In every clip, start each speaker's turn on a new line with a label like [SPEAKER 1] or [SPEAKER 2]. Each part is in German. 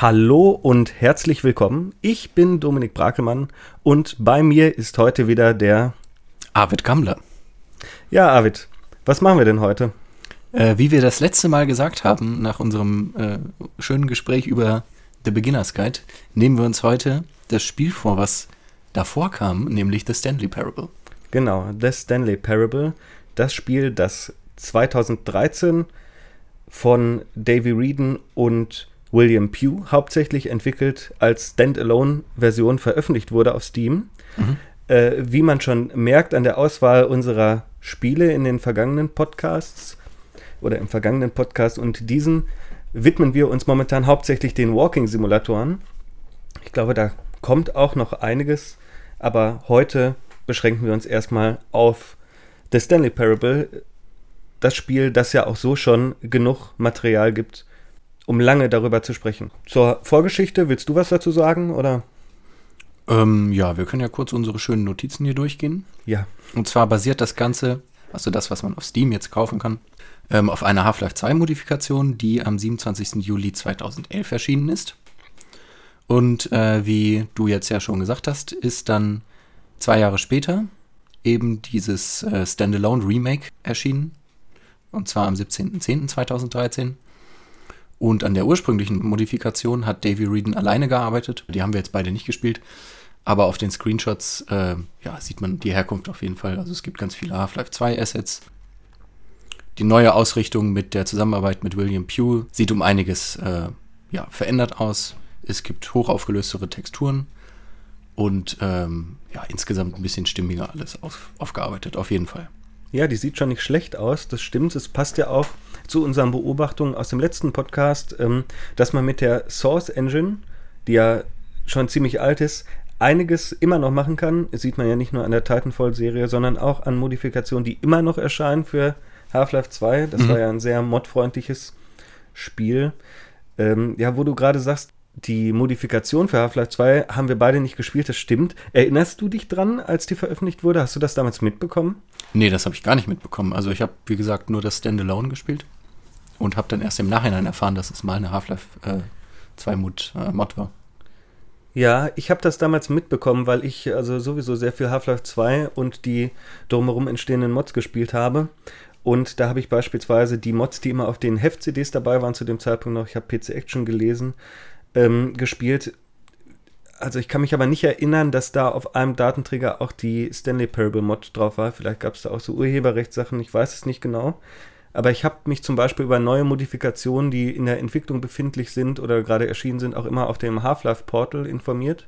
[SPEAKER 1] Hallo und herzlich willkommen. Ich bin Dominik Brakelmann und bei mir ist heute wieder der
[SPEAKER 2] Arvid Gammler.
[SPEAKER 1] Ja, Arvid, was machen wir denn heute?
[SPEAKER 2] Äh, wie wir das letzte Mal gesagt haben, nach unserem äh, schönen Gespräch über The Beginner's Guide, nehmen wir uns heute das Spiel vor, was davor kam, nämlich The Stanley Parable.
[SPEAKER 1] Genau, The Stanley Parable, das Spiel, das 2013 von Davy Reedon und William Pugh hauptsächlich entwickelt als Standalone-Version veröffentlicht wurde auf Steam. Mhm. Äh, wie man schon merkt an der Auswahl unserer Spiele in den vergangenen Podcasts oder im vergangenen Podcast und diesen widmen wir uns momentan hauptsächlich den Walking-Simulatoren. Ich glaube, da kommt auch noch einiges, aber heute beschränken wir uns erstmal auf The Stanley Parable, das Spiel, das ja auch so schon genug Material gibt, um lange darüber zu sprechen. Zur Vorgeschichte, willst du was dazu sagen oder?
[SPEAKER 2] Ähm, ja, wir können ja kurz unsere schönen Notizen hier durchgehen.
[SPEAKER 1] Ja.
[SPEAKER 2] Und zwar basiert das Ganze, also das, was man auf Steam jetzt kaufen kann, ähm, auf einer Half-Life 2 Modifikation, die am 27. Juli 2011 erschienen ist. Und äh, wie du jetzt ja schon gesagt hast, ist dann zwei Jahre später eben dieses äh, Standalone Remake erschienen. Und zwar am 17.10.2013. Und an der ursprünglichen Modifikation hat Davy Reedon alleine gearbeitet. Die haben wir jetzt beide nicht gespielt. Aber auf den Screenshots äh, ja, sieht man die Herkunft auf jeden Fall. Also es gibt ganz viele Half-Life 2 Assets. Die neue Ausrichtung mit der Zusammenarbeit mit William Pugh sieht um einiges äh, ja, verändert aus. Es gibt hochaufgelöstere Texturen und ähm, ja, insgesamt ein bisschen stimmiger alles auf, aufgearbeitet, auf jeden Fall.
[SPEAKER 1] Ja, die sieht schon nicht schlecht aus, das stimmt. Es passt ja auch zu unseren Beobachtungen aus dem letzten Podcast, ähm, dass man mit der Source Engine, die ja schon ziemlich alt ist, einiges immer noch machen kann. Das sieht man ja nicht nur an der Titanfall-Serie, sondern auch an Modifikationen, die immer noch erscheinen für Half-Life 2. Das mhm. war ja ein sehr modfreundliches Spiel. Ähm, ja, wo du gerade sagst, die Modifikation für Half-Life 2 haben wir beide nicht gespielt, das stimmt. Erinnerst du dich dran, als die veröffentlicht wurde? Hast du das damals mitbekommen?
[SPEAKER 2] Nee, das habe ich gar nicht mitbekommen. Also ich habe, wie gesagt, nur das Standalone gespielt und habe dann erst im Nachhinein erfahren, dass es mal eine Half-Life äh, 2 Mod, äh, Mod war.
[SPEAKER 1] Ja, ich habe das damals mitbekommen, weil ich also sowieso sehr viel Half-Life 2 und die drumherum entstehenden Mods gespielt habe. Und da habe ich beispielsweise die Mods, die immer auf den Heft-CDs dabei waren zu dem Zeitpunkt noch, ich habe PC Action gelesen, ähm, gespielt. Also ich kann mich aber nicht erinnern, dass da auf einem Datenträger auch die Stanley Parable Mod drauf war. Vielleicht gab es da auch so Urheberrechtssachen, ich weiß es nicht genau. Aber ich habe mich zum Beispiel über neue Modifikationen, die in der Entwicklung befindlich sind oder gerade erschienen sind, auch immer auf dem Half-Life Portal informiert.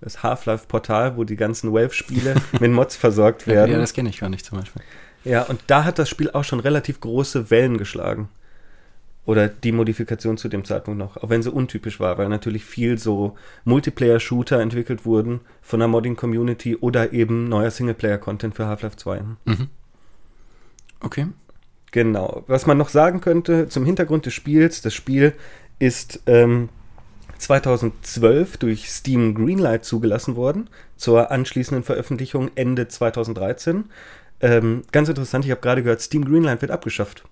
[SPEAKER 1] Das Half-Life Portal, wo die ganzen Valve-Spiele mit Mods versorgt werden.
[SPEAKER 2] Ja, das kenne ich gar nicht zum Beispiel.
[SPEAKER 1] Ja, und da hat das Spiel auch schon relativ große Wellen geschlagen. Oder die Modifikation zu dem Zeitpunkt noch, auch wenn sie untypisch war, weil natürlich viel so Multiplayer-Shooter entwickelt wurden von der Modding-Community oder eben neuer Singleplayer-Content für Half-Life 2. Mhm.
[SPEAKER 2] Okay.
[SPEAKER 1] Genau. Was man noch sagen könnte zum Hintergrund des Spiels, das Spiel ist ähm, 2012 durch Steam Greenlight zugelassen worden, zur anschließenden Veröffentlichung Ende 2013. Ähm, ganz interessant, ich habe gerade gehört, Steam Greenlight wird abgeschafft.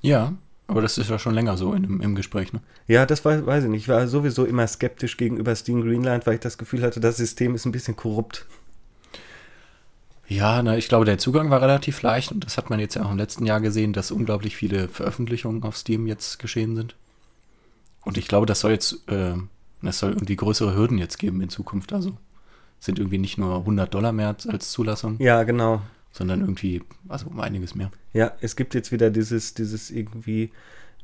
[SPEAKER 2] Ja, aber das ist ja schon länger so in, im Gespräch, ne?
[SPEAKER 1] Ja, das war, weiß ich nicht. Ich war sowieso immer skeptisch gegenüber Steam Greenlight, weil ich das Gefühl hatte, das System ist ein bisschen korrupt.
[SPEAKER 2] Ja, na, ich glaube, der Zugang war relativ leicht und das hat man jetzt ja auch im letzten Jahr gesehen, dass unglaublich viele Veröffentlichungen auf Steam jetzt geschehen sind. Und ich glaube, das soll jetzt, äh, das soll irgendwie größere Hürden jetzt geben in Zukunft. Also sind irgendwie nicht nur 100 Dollar mehr als Zulassung.
[SPEAKER 1] Ja, genau
[SPEAKER 2] sondern irgendwie, also um einiges mehr.
[SPEAKER 1] Ja, es gibt jetzt wieder dieses, dieses irgendwie,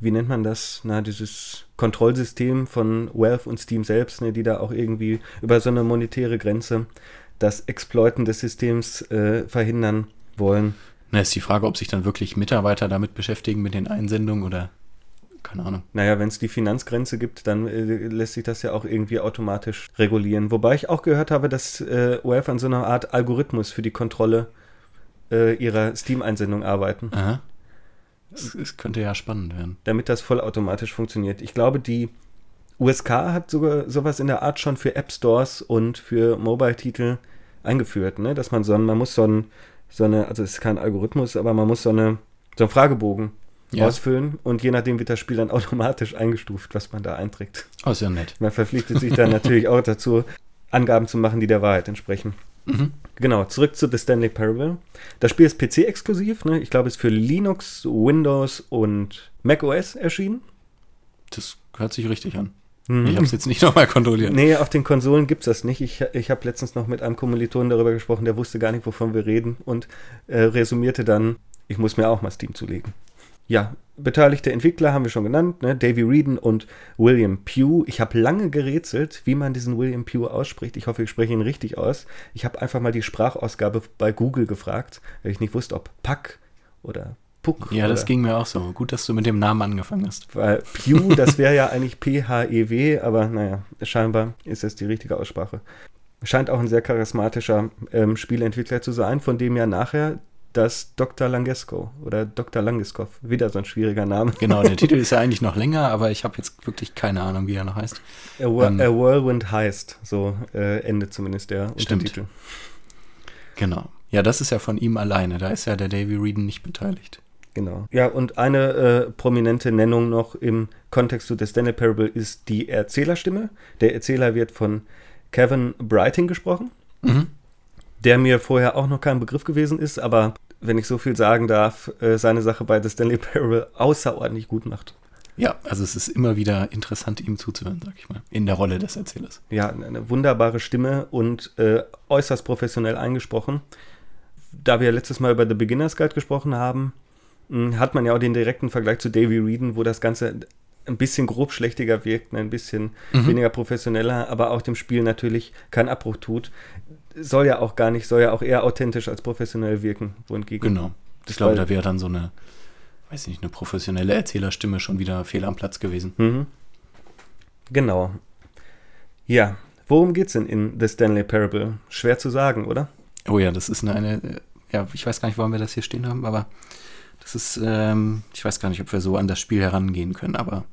[SPEAKER 1] wie nennt man das? Na, dieses Kontrollsystem von Valve und Steam selbst, ne, die da auch irgendwie über so eine monetäre Grenze das Exploiten des Systems äh, verhindern wollen.
[SPEAKER 2] Na, ist die Frage, ob sich dann wirklich Mitarbeiter damit beschäftigen mit den Einsendungen oder keine Ahnung.
[SPEAKER 1] Naja, wenn es die Finanzgrenze gibt, dann äh, lässt sich das ja auch irgendwie automatisch regulieren. Wobei ich auch gehört habe, dass äh, Valve an so einer Art Algorithmus für die Kontrolle äh, ihrer Steam-Einsendung arbeiten.
[SPEAKER 2] Aha. Es könnte ja spannend werden.
[SPEAKER 1] Damit das vollautomatisch funktioniert. Ich glaube, die USK hat sogar sowas in der Art schon für App Stores und für Mobile-Titel eingeführt, ne? Dass man so ein, man muss so ein, so eine, also es ist kein Algorithmus, aber man muss so eine, so einen Fragebogen ja. ausfüllen und je nachdem wird das Spiel dann automatisch eingestuft, was man da einträgt.
[SPEAKER 2] Oh, ist ja nett.
[SPEAKER 1] Man verpflichtet sich dann natürlich auch dazu, Angaben zu machen, die der Wahrheit entsprechen. Mhm. Genau, zurück zu The Stanley Parable. Das Spiel ist PC-exklusiv. Ne? Ich glaube, es ist für Linux, Windows und macOS erschienen.
[SPEAKER 2] Das hört sich richtig an. Mhm. Ich habe es jetzt nicht nochmal kontrolliert.
[SPEAKER 1] Nee, auf den Konsolen gibt es das nicht. Ich, ich habe letztens noch mit einem Kommilitonen darüber gesprochen, der wusste gar nicht, wovon wir reden und äh, resümierte dann, ich muss mir auch mal Steam zulegen. Ja, beteiligte Entwickler haben wir schon genannt, ne? Davy Reedon und William Pugh. Ich habe lange gerätselt, wie man diesen William Pugh ausspricht. Ich hoffe, ich spreche ihn richtig aus. Ich habe einfach mal die Sprachausgabe bei Google gefragt, weil ich nicht wusste, ob Pack oder Puck.
[SPEAKER 2] Ja, das ging mir auch so. Gut, dass du mit dem Namen angefangen hast.
[SPEAKER 1] Weil Pugh, das wäre ja eigentlich P-H-E-W, aber naja, scheinbar ist das die richtige Aussprache. Scheint auch ein sehr charismatischer ähm, Spieleentwickler zu sein, von dem ja nachher das Dr. Langesco oder Dr. Langeskov. Wieder so ein schwieriger Name.
[SPEAKER 2] Genau, der Titel ist ja eigentlich noch länger, aber ich habe jetzt wirklich keine Ahnung, wie er noch heißt.
[SPEAKER 1] A, ähm, A Whirlwind heißt, so äh, Ende zumindest der
[SPEAKER 2] stimmt. Untertitel. Genau. Ja, das ist ja von ihm alleine. Da ist ja der Davy Reedon nicht beteiligt.
[SPEAKER 1] Genau. Ja, und eine äh, prominente Nennung noch im Kontext zu The Stanley Parable ist die Erzählerstimme. Der Erzähler wird von Kevin Brighting gesprochen. Mhm der mir vorher auch noch kein Begriff gewesen ist, aber wenn ich so viel sagen darf, äh, seine Sache bei The Stanley Parable außerordentlich gut macht.
[SPEAKER 2] Ja, also es ist immer wieder interessant, ihm zuzuhören, sag ich mal, in der Rolle des Erzählers.
[SPEAKER 1] Ja, eine wunderbare Stimme und äh, äußerst professionell eingesprochen. Da wir letztes Mal über The Beginner's Guide gesprochen haben, hm, hat man ja auch den direkten Vergleich zu Davy Reedon, wo das Ganze ein bisschen grobschlächtiger wirkt, ein bisschen mhm. weniger professioneller, aber auch dem Spiel natürlich keinen Abbruch tut soll ja auch gar nicht, soll ja auch eher authentisch als professionell wirken, wohingegen.
[SPEAKER 2] Genau. Ich glaube, da wäre dann so eine, weiß nicht, eine professionelle Erzählerstimme schon wieder fehl am Platz gewesen. Mhm.
[SPEAKER 1] Genau. Ja, worum geht's denn in The Stanley Parable? Schwer zu sagen, oder?
[SPEAKER 2] Oh ja, das ist eine, eine ja, ich weiß gar nicht, warum wir das hier stehen haben, aber das ist, ähm, ich weiß gar nicht, ob wir so an das Spiel herangehen können, aber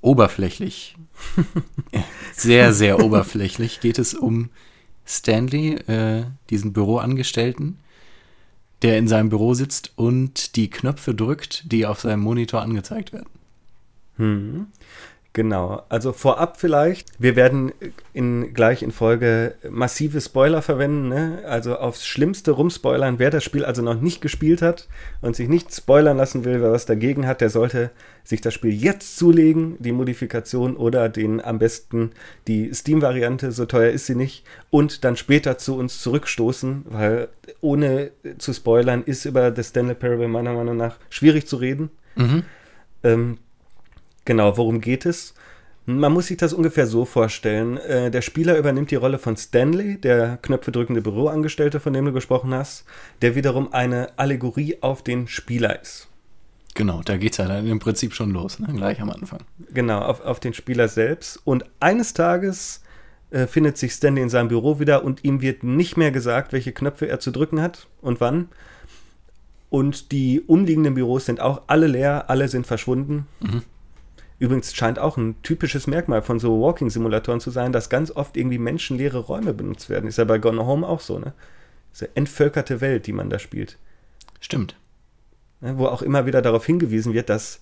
[SPEAKER 2] oberflächlich, sehr, sehr oberflächlich geht es um Stanley, äh, diesen Büroangestellten, der in seinem Büro sitzt und die Knöpfe drückt, die auf seinem Monitor angezeigt werden.
[SPEAKER 1] Hm. Genau, also vorab vielleicht, wir werden in, gleich in Folge massive Spoiler verwenden, ne? also aufs Schlimmste rumspoilern. Wer das Spiel also noch nicht gespielt hat und sich nicht spoilern lassen will, wer was dagegen hat, der sollte sich das Spiel jetzt zulegen, die Modifikation oder den am besten die Steam-Variante, so teuer ist sie nicht, und dann später zu uns zurückstoßen, weil ohne zu spoilern ist über The Stanley Parable meiner Meinung nach schwierig zu reden. Mhm. Ähm, Genau, worum geht es? Man muss sich das ungefähr so vorstellen. Äh, der Spieler übernimmt die Rolle von Stanley, der Knöpfe drückende Büroangestellte, von dem du gesprochen hast, der wiederum eine Allegorie auf den Spieler ist.
[SPEAKER 2] Genau, da geht es ja dann im Prinzip schon los, ne? gleich am Anfang.
[SPEAKER 1] Genau, auf, auf den Spieler selbst. Und eines Tages äh, findet sich Stanley in seinem Büro wieder und ihm wird nicht mehr gesagt, welche Knöpfe er zu drücken hat und wann. Und die umliegenden Büros sind auch alle leer, alle sind verschwunden. Mhm. Übrigens scheint auch ein typisches Merkmal von so Walking-Simulatoren zu sein, dass ganz oft irgendwie menschenleere Räume benutzt werden. Ist ja bei Gone Home auch so, ne? Diese entvölkerte Welt, die man da spielt.
[SPEAKER 2] Stimmt.
[SPEAKER 1] Ne, wo auch immer wieder darauf hingewiesen wird, dass,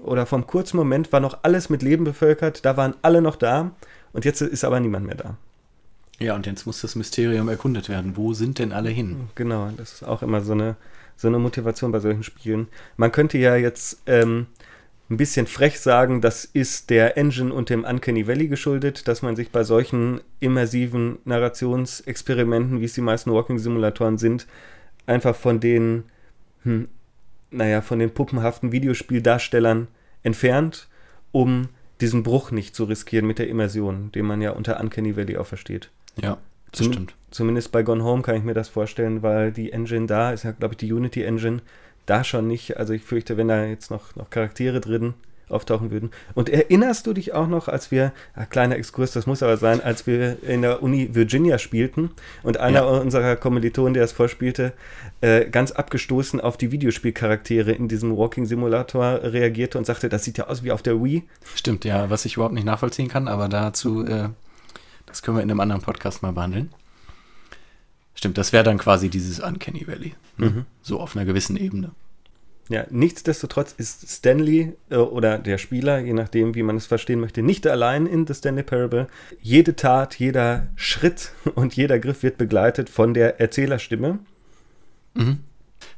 [SPEAKER 1] oder vom kurzen Moment war noch alles mit Leben bevölkert, da waren alle noch da und jetzt ist aber niemand mehr da.
[SPEAKER 2] Ja, und jetzt muss das Mysterium erkundet werden. Wo sind denn alle hin?
[SPEAKER 1] Genau, das ist auch immer so eine, so eine Motivation bei solchen Spielen. Man könnte ja jetzt ähm, ein bisschen frech sagen, das ist der Engine und dem Uncanny Valley geschuldet, dass man sich bei solchen immersiven Narrationsexperimenten, wie es die meisten Walking-Simulatoren sind, einfach von den, hm, naja, von den puppenhaften Videospieldarstellern entfernt, um diesen Bruch nicht zu riskieren mit der Immersion, den man ja unter Uncanny Valley auch versteht.
[SPEAKER 2] Ja, das Zum, stimmt.
[SPEAKER 1] Zumindest bei Gone Home kann ich mir das vorstellen, weil die Engine da ist ja, glaube ich, die Unity Engine, da schon nicht. Also ich fürchte, wenn da jetzt noch, noch Charaktere drin auftauchen würden. Und erinnerst du dich auch noch, als wir, ein kleiner Exkurs, das muss aber sein, als wir in der Uni Virginia spielten und einer ja. unserer Kommilitonen, der es vorspielte, äh, ganz abgestoßen auf die Videospielcharaktere in diesem Walking Simulator reagierte und sagte, das sieht ja aus wie auf der Wii.
[SPEAKER 2] Stimmt, ja, was ich überhaupt nicht nachvollziehen kann, aber dazu, äh, das können wir in einem anderen Podcast mal behandeln. Stimmt, das wäre dann quasi dieses Uncanny Valley. Ne? Mhm. So auf einer gewissen Ebene.
[SPEAKER 1] Ja, nichtsdestotrotz ist Stanley äh, oder der Spieler, je nachdem, wie man es verstehen möchte, nicht allein in The Stanley Parable. Jede Tat, jeder Schritt und jeder Griff wird begleitet von der Erzählerstimme.
[SPEAKER 2] Mhm.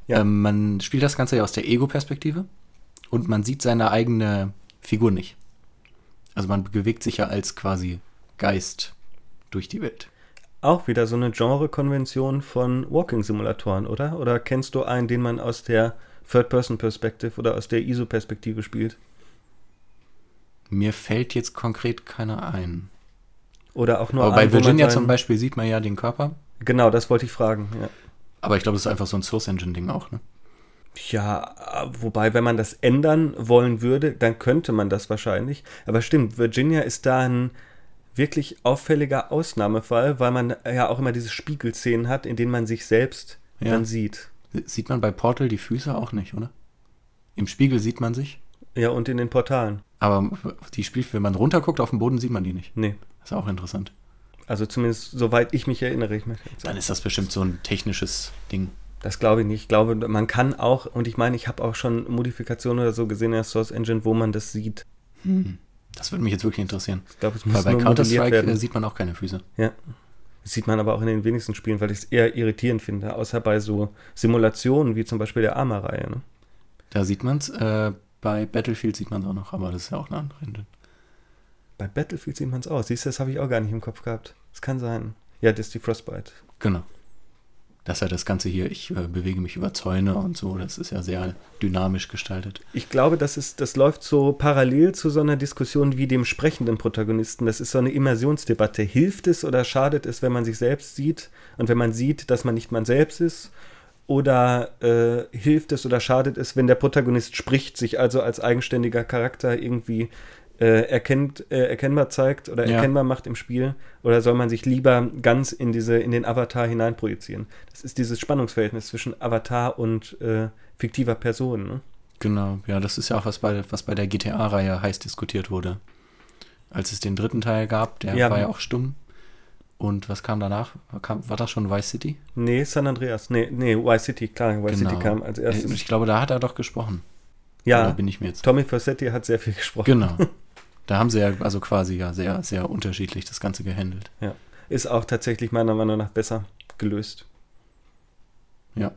[SPEAKER 2] Ja. Ähm, man spielt das Ganze ja aus der Ego-Perspektive und man sieht seine eigene Figur nicht. Also man bewegt sich ja als quasi Geist durch die Welt.
[SPEAKER 1] Auch wieder so eine Genre-Konvention von Walking-Simulatoren, oder? Oder kennst du einen, den man aus der Third-Person-Perspective oder aus der ISO-Perspektive spielt?
[SPEAKER 2] Mir fällt jetzt konkret keiner ein.
[SPEAKER 1] Oder auch nur
[SPEAKER 2] Aber bei Virginia zum Beispiel sieht man ja den Körper.
[SPEAKER 1] Genau, das wollte ich fragen, ja.
[SPEAKER 2] Aber ich glaube, das ist einfach so ein Source Engine-Ding auch, ne?
[SPEAKER 1] Ja, wobei, wenn man das ändern wollen würde, dann könnte man das wahrscheinlich. Aber stimmt, Virginia ist da ein wirklich auffälliger Ausnahmefall, weil man ja auch immer diese Spiegelszenen hat, in denen man sich selbst ja. dann sieht.
[SPEAKER 2] Sieht man bei Portal die Füße auch nicht, oder? Im Spiegel sieht man sich.
[SPEAKER 1] Ja, und in den Portalen.
[SPEAKER 2] Aber die Spiel, wenn man runterguckt auf den Boden, sieht man die nicht.
[SPEAKER 1] Nee.
[SPEAKER 2] Das ist auch interessant.
[SPEAKER 1] Also zumindest soweit ich mich erinnere. Ich
[SPEAKER 2] Dann ist das bestimmt so ein technisches Ding.
[SPEAKER 1] Das glaube ich nicht. Ich glaube, man kann auch, und ich meine, ich habe auch schon Modifikationen oder so gesehen in der Source Engine, wo man das sieht.
[SPEAKER 2] Hm. Das würde mich jetzt wirklich interessieren.
[SPEAKER 1] Ich glaube, es muss
[SPEAKER 2] Weil bei Counter-Strike sieht man auch keine Füße.
[SPEAKER 1] Ja. Das sieht man aber auch in den wenigsten Spielen, weil ich es eher irritierend finde, außer bei so Simulationen wie zum Beispiel der Arma-Reihe. Ne?
[SPEAKER 2] Da sieht man es. Äh, bei Battlefield sieht man es auch noch, aber das ist ja auch eine andere Engine.
[SPEAKER 1] Bei Battlefield sieht man es auch. Siehst du, das habe ich auch gar nicht im Kopf gehabt. Das kann sein. Ja, das ist die Frostbite.
[SPEAKER 2] Genau. Das ist ja das Ganze hier, ich äh, bewege mich über Zäune und so, das ist ja sehr dynamisch gestaltet.
[SPEAKER 1] Ich glaube, das, ist, das läuft so parallel zu so einer Diskussion wie dem sprechenden Protagonisten. Das ist so eine Immersionsdebatte. Hilft es oder schadet es, wenn man sich selbst sieht und wenn man sieht, dass man nicht man selbst ist? Oder äh, hilft es oder schadet es, wenn der Protagonist spricht, sich also als eigenständiger Charakter irgendwie äh, erkennt, äh, erkennbar zeigt oder ja. erkennbar macht im Spiel? Oder soll man sich lieber ganz in diese, in den Avatar hineinprojizieren? Das ist dieses Spannungsverhältnis zwischen Avatar und äh, fiktiver Person. Ne?
[SPEAKER 2] Genau, ja, das ist ja auch was bei, was bei der GTA-Reihe heiß diskutiert wurde. Als es den dritten Teil gab, der ja. war ja auch stumm. Und was kam danach? Kam, war das schon Vice City?
[SPEAKER 1] Nee, San Andreas. Nee, nee, Vice City, klar. Vice genau. City kam als erstes.
[SPEAKER 2] Ich glaube, da hat er doch gesprochen.
[SPEAKER 1] Ja, bin ich mir jetzt. Tommy Fossetti hat sehr viel gesprochen.
[SPEAKER 2] Genau. Da haben sie ja also quasi ja sehr, sehr unterschiedlich das Ganze gehandelt.
[SPEAKER 1] Ja. Ist auch tatsächlich meiner Meinung nach besser gelöst.
[SPEAKER 2] Ja.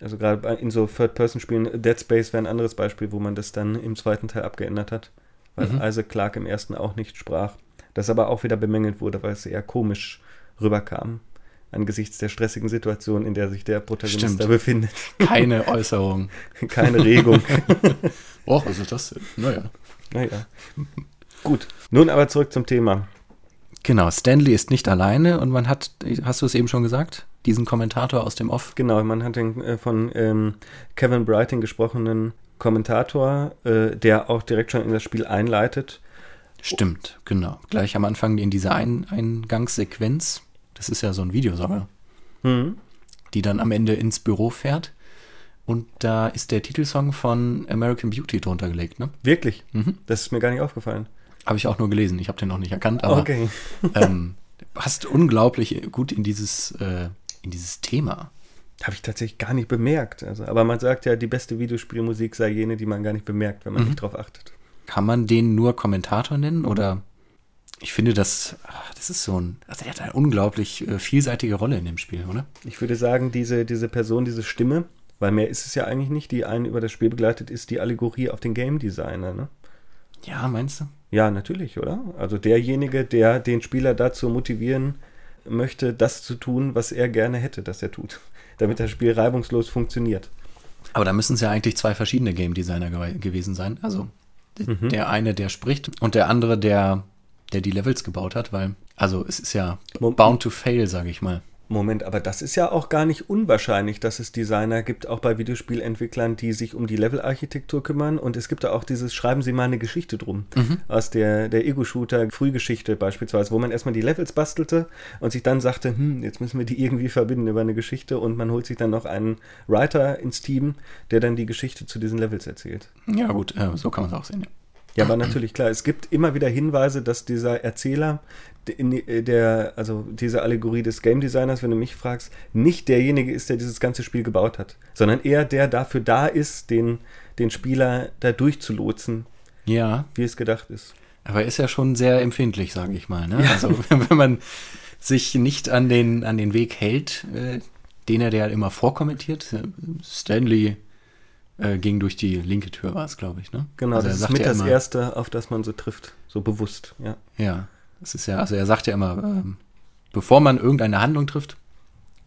[SPEAKER 1] Also gerade in so Third-Person-Spielen, Dead Space wäre ein anderes Beispiel, wo man das dann im zweiten Teil abgeändert hat, weil mhm. Isaac Clarke im ersten auch nicht sprach. Das aber auch wieder bemängelt wurde, weil es eher komisch rüberkam angesichts der stressigen Situation, in der sich der Protagonist Stimmt. da befindet.
[SPEAKER 2] Keine Äußerung.
[SPEAKER 1] Keine Regung.
[SPEAKER 2] Och, was ist das denn? Naja.
[SPEAKER 1] Naja. Gut, nun aber zurück zum Thema.
[SPEAKER 2] Genau, Stanley ist nicht alleine und man hat, hast du es eben schon gesagt, diesen Kommentator aus dem Off?
[SPEAKER 1] Genau, man hat den äh, von ähm, Kevin Brighting gesprochenen Kommentator, äh, der auch direkt schon in das Spiel einleitet.
[SPEAKER 2] Stimmt, genau. Gleich am Anfang in dieser ein Eingangssequenz, das ist ja so ein Videosauger, mhm. die dann am Ende ins Büro fährt. Und da ist der Titelsong von American Beauty drunter gelegt, ne?
[SPEAKER 1] Wirklich? Mhm. Das ist mir gar nicht aufgefallen.
[SPEAKER 2] Habe ich auch nur gelesen. Ich habe den noch nicht erkannt, aber
[SPEAKER 1] okay.
[SPEAKER 2] ähm, passt unglaublich gut in dieses, äh, in dieses Thema.
[SPEAKER 1] Habe ich tatsächlich gar nicht bemerkt. Also, aber man sagt ja, die beste Videospielmusik sei jene, die man gar nicht bemerkt, wenn man mhm. nicht drauf achtet.
[SPEAKER 2] Kann man den nur Kommentator nennen oder? Ich finde, das, das ist so ein, also der hat eine unglaublich äh, vielseitige Rolle in dem Spiel, oder?
[SPEAKER 1] Ich würde sagen, diese, diese Person, diese Stimme, weil mehr ist es ja eigentlich nicht, die einen über das Spiel begleitet, ist die Allegorie auf den Game Designer, ne?
[SPEAKER 2] Ja, meinst du?
[SPEAKER 1] Ja, natürlich, oder? Also derjenige, der den Spieler dazu motivieren möchte, das zu tun, was er gerne hätte, dass er tut, damit das Spiel reibungslos funktioniert.
[SPEAKER 2] Aber da müssen es ja eigentlich zwei verschiedene Game Designer ge gewesen sein. Also mhm. der eine, der spricht und der andere, der, der die Levels gebaut hat, weil, also es ist ja bound to fail, sage ich mal.
[SPEAKER 1] Moment, aber das ist ja auch gar nicht unwahrscheinlich, dass es Designer gibt, auch bei Videospielentwicklern, die sich um die Levelarchitektur kümmern. Und es gibt da auch dieses Schreiben Sie mal eine Geschichte drum. Mhm. Aus der, der Ego-Shooter-Frühgeschichte beispielsweise, wo man erstmal die Levels bastelte und sich dann sagte, hm, jetzt müssen wir die irgendwie verbinden über eine Geschichte und man holt sich dann noch einen Writer ins Team, der dann die Geschichte zu diesen Levels erzählt.
[SPEAKER 2] Ja, gut, äh, so kann man es auch sehen. Ja.
[SPEAKER 1] Ja, aber natürlich klar, es gibt immer wieder Hinweise, dass dieser Erzähler, in der, also diese Allegorie des Game Designers, wenn du mich fragst, nicht derjenige ist, der dieses ganze Spiel gebaut hat, sondern eher der dafür da ist, den, den Spieler da durchzulotsen,
[SPEAKER 2] Ja,
[SPEAKER 1] wie es gedacht ist.
[SPEAKER 2] aber ist ja schon sehr empfindlich, sage ich mal. Ne?
[SPEAKER 1] Ja.
[SPEAKER 2] Also wenn man sich nicht an den, an den Weg hält, äh, den er der immer vorkommentiert. äh, Stanley äh, ging durch die linke Tür, war es, glaube ich. Ne?
[SPEAKER 1] Genau,
[SPEAKER 2] also
[SPEAKER 1] das ist mit
[SPEAKER 2] ja
[SPEAKER 1] das
[SPEAKER 2] immer,
[SPEAKER 1] Erste, auf das man so trifft, so bewusst, ja.
[SPEAKER 2] Ja, es ist ja, also er sagt ja immer, ähm, bevor man irgendeine Handlung trifft,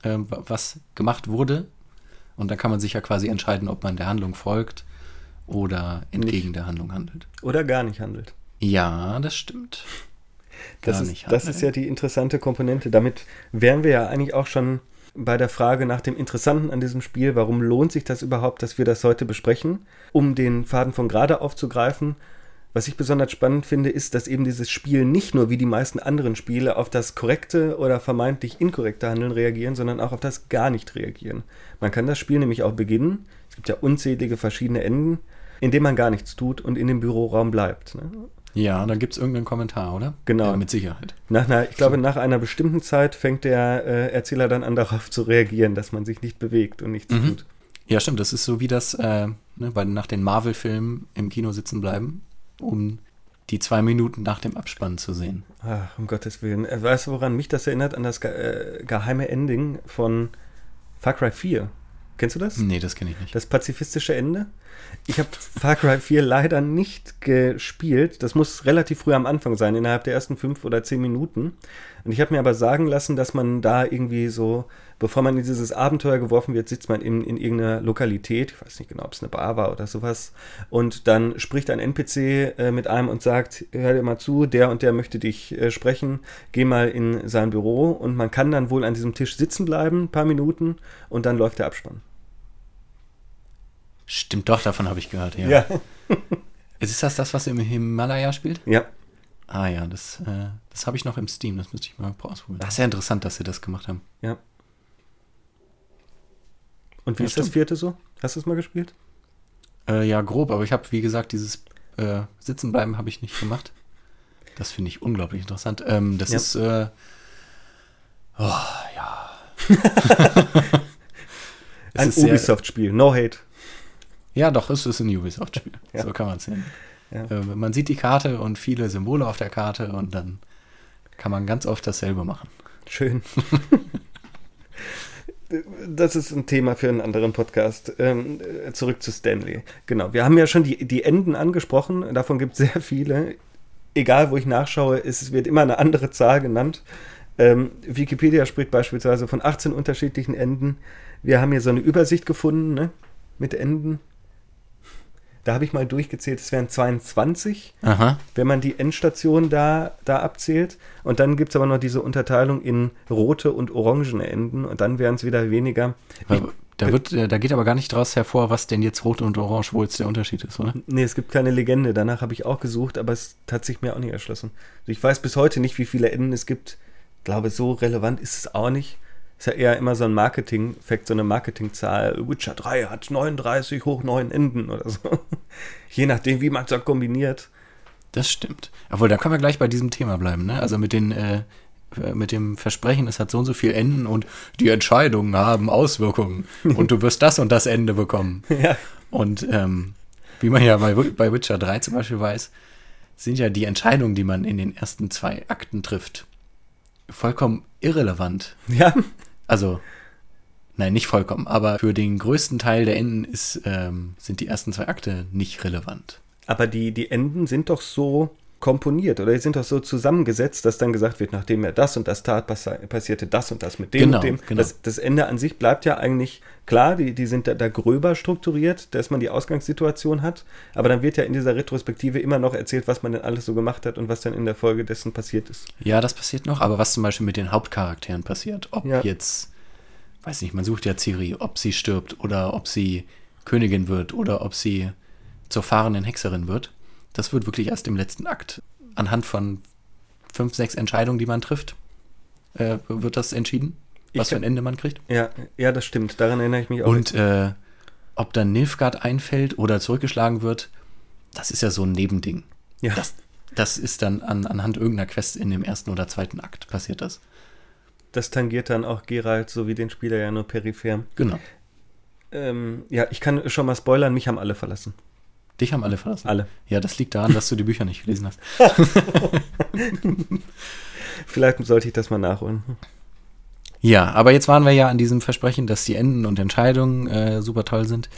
[SPEAKER 2] ähm, wa- was gemacht wurde, und dann kann man sich ja quasi entscheiden, ob man der Handlung folgt oder entgegen der Handlung handelt.
[SPEAKER 1] Oder gar nicht handelt.
[SPEAKER 2] Ja, das stimmt.
[SPEAKER 1] Das,
[SPEAKER 2] Gar
[SPEAKER 1] ist,
[SPEAKER 2] nicht
[SPEAKER 1] das ist ja die interessante Komponente. Damit wären wir ja eigentlich auch schon bei der Frage nach dem Interessanten an diesem Spiel. Warum lohnt sich das überhaupt, dass wir das heute besprechen? Um den Faden von gerade aufzugreifen. Was ich besonders spannend finde, ist, dass eben dieses Spiel nicht nur wie die meisten anderen Spiele auf das korrekte oder vermeintlich inkorrekte Handeln reagieren, sondern auch auf das gar nicht reagieren. Man kann das Spiel nämlich auch beginnen. Es gibt ja unzählige verschiedene Enden, indem man gar nichts tut und in dem Büroraum bleibt. Ne?
[SPEAKER 2] Ja, dann gibt es irgendeinen Kommentar, oder?
[SPEAKER 1] Genau.
[SPEAKER 2] Ja, mit Sicherheit.
[SPEAKER 1] Nach einer, ich glaube, nach einer bestimmten Zeit fängt der äh, Erzähler dann an, darauf zu reagieren, dass man sich nicht bewegt und nichts
[SPEAKER 2] Mhm.
[SPEAKER 1] tut.
[SPEAKER 2] Ja, stimmt. Das ist so wie das, äh, ne, bei, nach den Marvel-Filmen im Kino sitzen bleiben, um die zwei Minuten nach dem Abspann zu sehen.
[SPEAKER 1] Ach, um Gottes Willen. Äh, Weißt du, woran mich das erinnert? An das ge äh, geheime Ending von Far Cry 4. Kennst du das?
[SPEAKER 2] Nee, das kenne ich nicht.
[SPEAKER 1] Das pazifistische Ende? Ich habe Far Cry 4 leider nicht gespielt. Das muss relativ früh am Anfang sein, innerhalb der ersten fünf oder zehn Minuten. Und ich habe mir aber sagen lassen, dass man da irgendwie so, bevor man in dieses Abenteuer geworfen wird, sitzt man in, in irgendeiner Lokalität. Ich weiß nicht genau, ob es eine Bar war oder sowas. Und dann spricht ein NPC äh, mit einem und sagt, hör dir mal zu, der und der möchte dich äh, sprechen. Geh mal in sein Büro. Und man kann dann wohl an diesem Tisch sitzen bleiben, ein paar Minuten. Und dann läuft der Abspann.
[SPEAKER 2] Stimmt doch, davon habe ich gehört, ja.
[SPEAKER 1] ja.
[SPEAKER 2] Ist das das, was im Himalaya spielt?
[SPEAKER 1] ja.
[SPEAKER 2] Ah ja, das, äh, das habe ich noch im Steam, das müsste ich mal ausprobieren. Das ist ja interessant, dass sie das gemacht haben.
[SPEAKER 1] Ja. Und wie
[SPEAKER 2] Ja,
[SPEAKER 1] ist das
[SPEAKER 2] stimmt.
[SPEAKER 1] vierte so? Hast du es mal gespielt?
[SPEAKER 2] Äh, ja, grob, aber ich habe, wie gesagt, dieses äh, Sitzenbleiben habe ich nicht gemacht. Das finde ich unglaublich interessant. Ähm, das
[SPEAKER 1] Ja.
[SPEAKER 2] ist, äh, oh, ja. Es
[SPEAKER 1] Ein Ubisoft-Spiel, no hate.
[SPEAKER 2] Ja, doch, es ist ein Ubisoft-Spiel.
[SPEAKER 1] Ja.
[SPEAKER 2] So kann man es nennen.
[SPEAKER 1] Ja.
[SPEAKER 2] Äh, man sieht die Karte und viele Symbole auf der Karte und dann kann man ganz oft dasselbe machen.
[SPEAKER 1] Schön. Das ist ein Thema für einen anderen Podcast. Ähm, äh, zurück zu Stanley. Genau, wir haben ja schon die, die Enden angesprochen. Davon gibt es sehr viele. Egal, wo ich nachschaue, es wird immer eine andere Zahl genannt. Ähm, Wikipedia spricht beispielsweise von 18 unterschiedlichen Enden. Wir haben hier so eine Übersicht gefunden ne, mit Enden. Da habe ich mal durchgezählt, es wären 22
[SPEAKER 2] Aha.
[SPEAKER 1] wenn man die Endstation da, da abzählt. Und dann gibt es aber noch diese Unterteilung in rote und orangene Enden und dann wären es wieder weniger. Ich,
[SPEAKER 2] Da, wird, äh, da geht aber gar nicht draus hervor, was denn jetzt rot und orange, wo jetzt der Unterschied ist, oder?
[SPEAKER 1] nee, es gibt keine Legende. Danach habe ich auch gesucht, aber es hat sich mir auch nicht erschlossen. Ich weiß bis heute nicht, wie viele Enden es gibt. Ich glaube, so relevant ist es auch nicht. Ist ja eher immer so ein Marketing-Effekt, so eine Marketingzahl. Witcher 3 hat 39 hoch 9 Enden oder so. Je nachdem, wie man es so kombiniert.
[SPEAKER 2] Das stimmt. Obwohl, da können wir gleich bei diesem Thema bleiben, ne? Also mit den, äh, mit dem Versprechen, es hat so und so viel Enden und die Entscheidungen haben Auswirkungen und du wirst das und das Ende bekommen.
[SPEAKER 1] ja.
[SPEAKER 2] Und ähm, wie man ja bei, bei Witcher 3 zum Beispiel weiß, sind ja die Entscheidungen, die man in den ersten zwei Akten trifft, vollkommen irrelevant.
[SPEAKER 1] Ja.
[SPEAKER 2] Also, nein, nicht vollkommen, aber für den größten Teil der Enden ist, ähm, sind die ersten zwei Akte nicht relevant.
[SPEAKER 1] Aber die, die Enden sind doch so komponiert oder die sind doch so zusammengesetzt, dass dann gesagt wird, nachdem er das und das tat, passi- passierte das und das mit dem
[SPEAKER 2] Genau,
[SPEAKER 1] und dem.
[SPEAKER 2] genau.
[SPEAKER 1] Das, das Ende an sich bleibt ja eigentlich klar, die, die sind da, da gröber strukturiert, dass man die Ausgangssituation hat, aber dann wird ja in dieser Retrospektive immer noch erzählt, was man denn alles so gemacht hat und was dann in der Folge dessen passiert ist.
[SPEAKER 2] Ja, das passiert noch, aber was zum Beispiel mit den Hauptcharakteren passiert, ob
[SPEAKER 1] Ja.
[SPEAKER 2] jetzt, weiß nicht, man sucht ja Ciri, ob sie stirbt oder ob sie Königin wird oder ob sie zur fahrenden Hexerin wird, das wird wirklich erst im letzten Akt anhand von fünf, sechs Entscheidungen, die man trifft, äh, wird das entschieden, was
[SPEAKER 1] Ich-
[SPEAKER 2] für ein Ende man kriegt.
[SPEAKER 1] Ja, ja, das stimmt, daran erinnere ich mich auch.
[SPEAKER 2] Und äh, ob dann Nilfgaard einfällt oder zurückgeschlagen wird, das ist ja so ein Nebending.
[SPEAKER 1] Ja.
[SPEAKER 2] Das, das ist dann an, anhand irgendeiner Quest in dem ersten oder zweiten Akt passiert das.
[SPEAKER 1] Das tangiert dann auch Geralt sowie den Spieler ja nur peripher.
[SPEAKER 2] Genau.
[SPEAKER 1] Ähm, ja, ich kann schon mal spoilern, mich haben alle verlassen.
[SPEAKER 2] Dich haben alle verlassen.
[SPEAKER 1] Alle.
[SPEAKER 2] Ja, das liegt daran, dass du die Bücher nicht gelesen hast.
[SPEAKER 1] Vielleicht sollte ich das mal nachholen.
[SPEAKER 2] Ja, aber jetzt waren wir ja an diesem Versprechen, dass die Enden und Entscheidungen äh, super toll sind.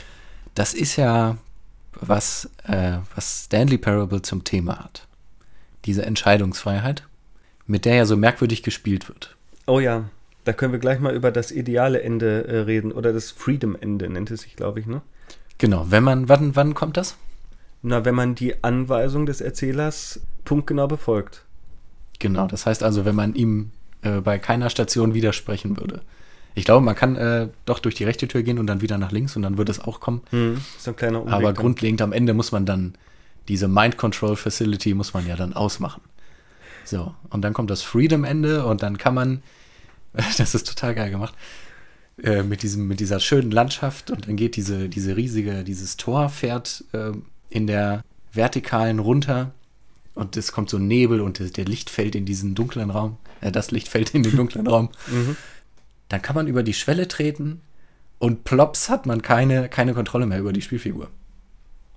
[SPEAKER 2] Das ist ja was, äh, was Stanley Parable zum Thema hat. Diese Entscheidungsfreiheit, mit der ja so merkwürdig gespielt wird.
[SPEAKER 1] Oh ja, da können wir gleich mal über das ideale Ende äh, reden oder das Freedom-Ende nennt es sich, glaube ich, ne?
[SPEAKER 2] Genau, wenn man, wann, wann kommt das?
[SPEAKER 1] Na, wenn man die Anweisung des Erzählers punktgenau befolgt.
[SPEAKER 2] Genau, das heißt also, wenn man ihm äh, bei keiner Station widersprechen würde. Ich glaube, man kann äh, doch durch die rechte Tür gehen und dann wieder nach links und dann würde es auch kommen.
[SPEAKER 1] Hm, so ein kleiner Umweg
[SPEAKER 2] Aber
[SPEAKER 1] dann.
[SPEAKER 2] grundlegend am Ende muss man dann diese Mind Control Facility muss man ja dann ausmachen. So, und dann kommt das Freedom Ende und dann kann man, das ist total geil gemacht, äh, mit, diesem, mit dieser schönen Landschaft und dann geht diese, diese riesige, dieses Tor fährt äh, in der vertikalen runter und es kommt so Nebel und das, der Licht fällt in diesen dunklen Raum, äh, das Licht fällt in den dunklen Raum.
[SPEAKER 1] Mhm.
[SPEAKER 2] Dann kann man über die Schwelle treten und plops hat man keine, keine Kontrolle mehr über die Spielfigur.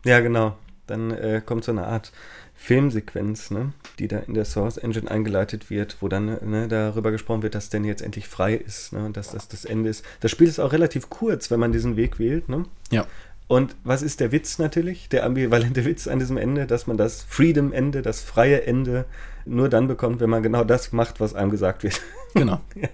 [SPEAKER 1] Ja, genau. Dann äh, kommt so eine Art Filmsequenz, ne, die da in der Source Engine eingeleitet wird, wo dann ne, darüber gesprochen wird, dass Danny jetzt endlich frei ist ne, und dass das das Ende ist. Das Spiel ist auch relativ kurz, wenn man diesen Weg wählt. Ne?
[SPEAKER 2] Ja.
[SPEAKER 1] Und was ist der Witz natürlich? Der ambivalente Witz an diesem Ende, dass man das Freedom-Ende, das freie Ende nur dann bekommt, wenn man genau das macht, was einem gesagt wird.
[SPEAKER 2] Genau.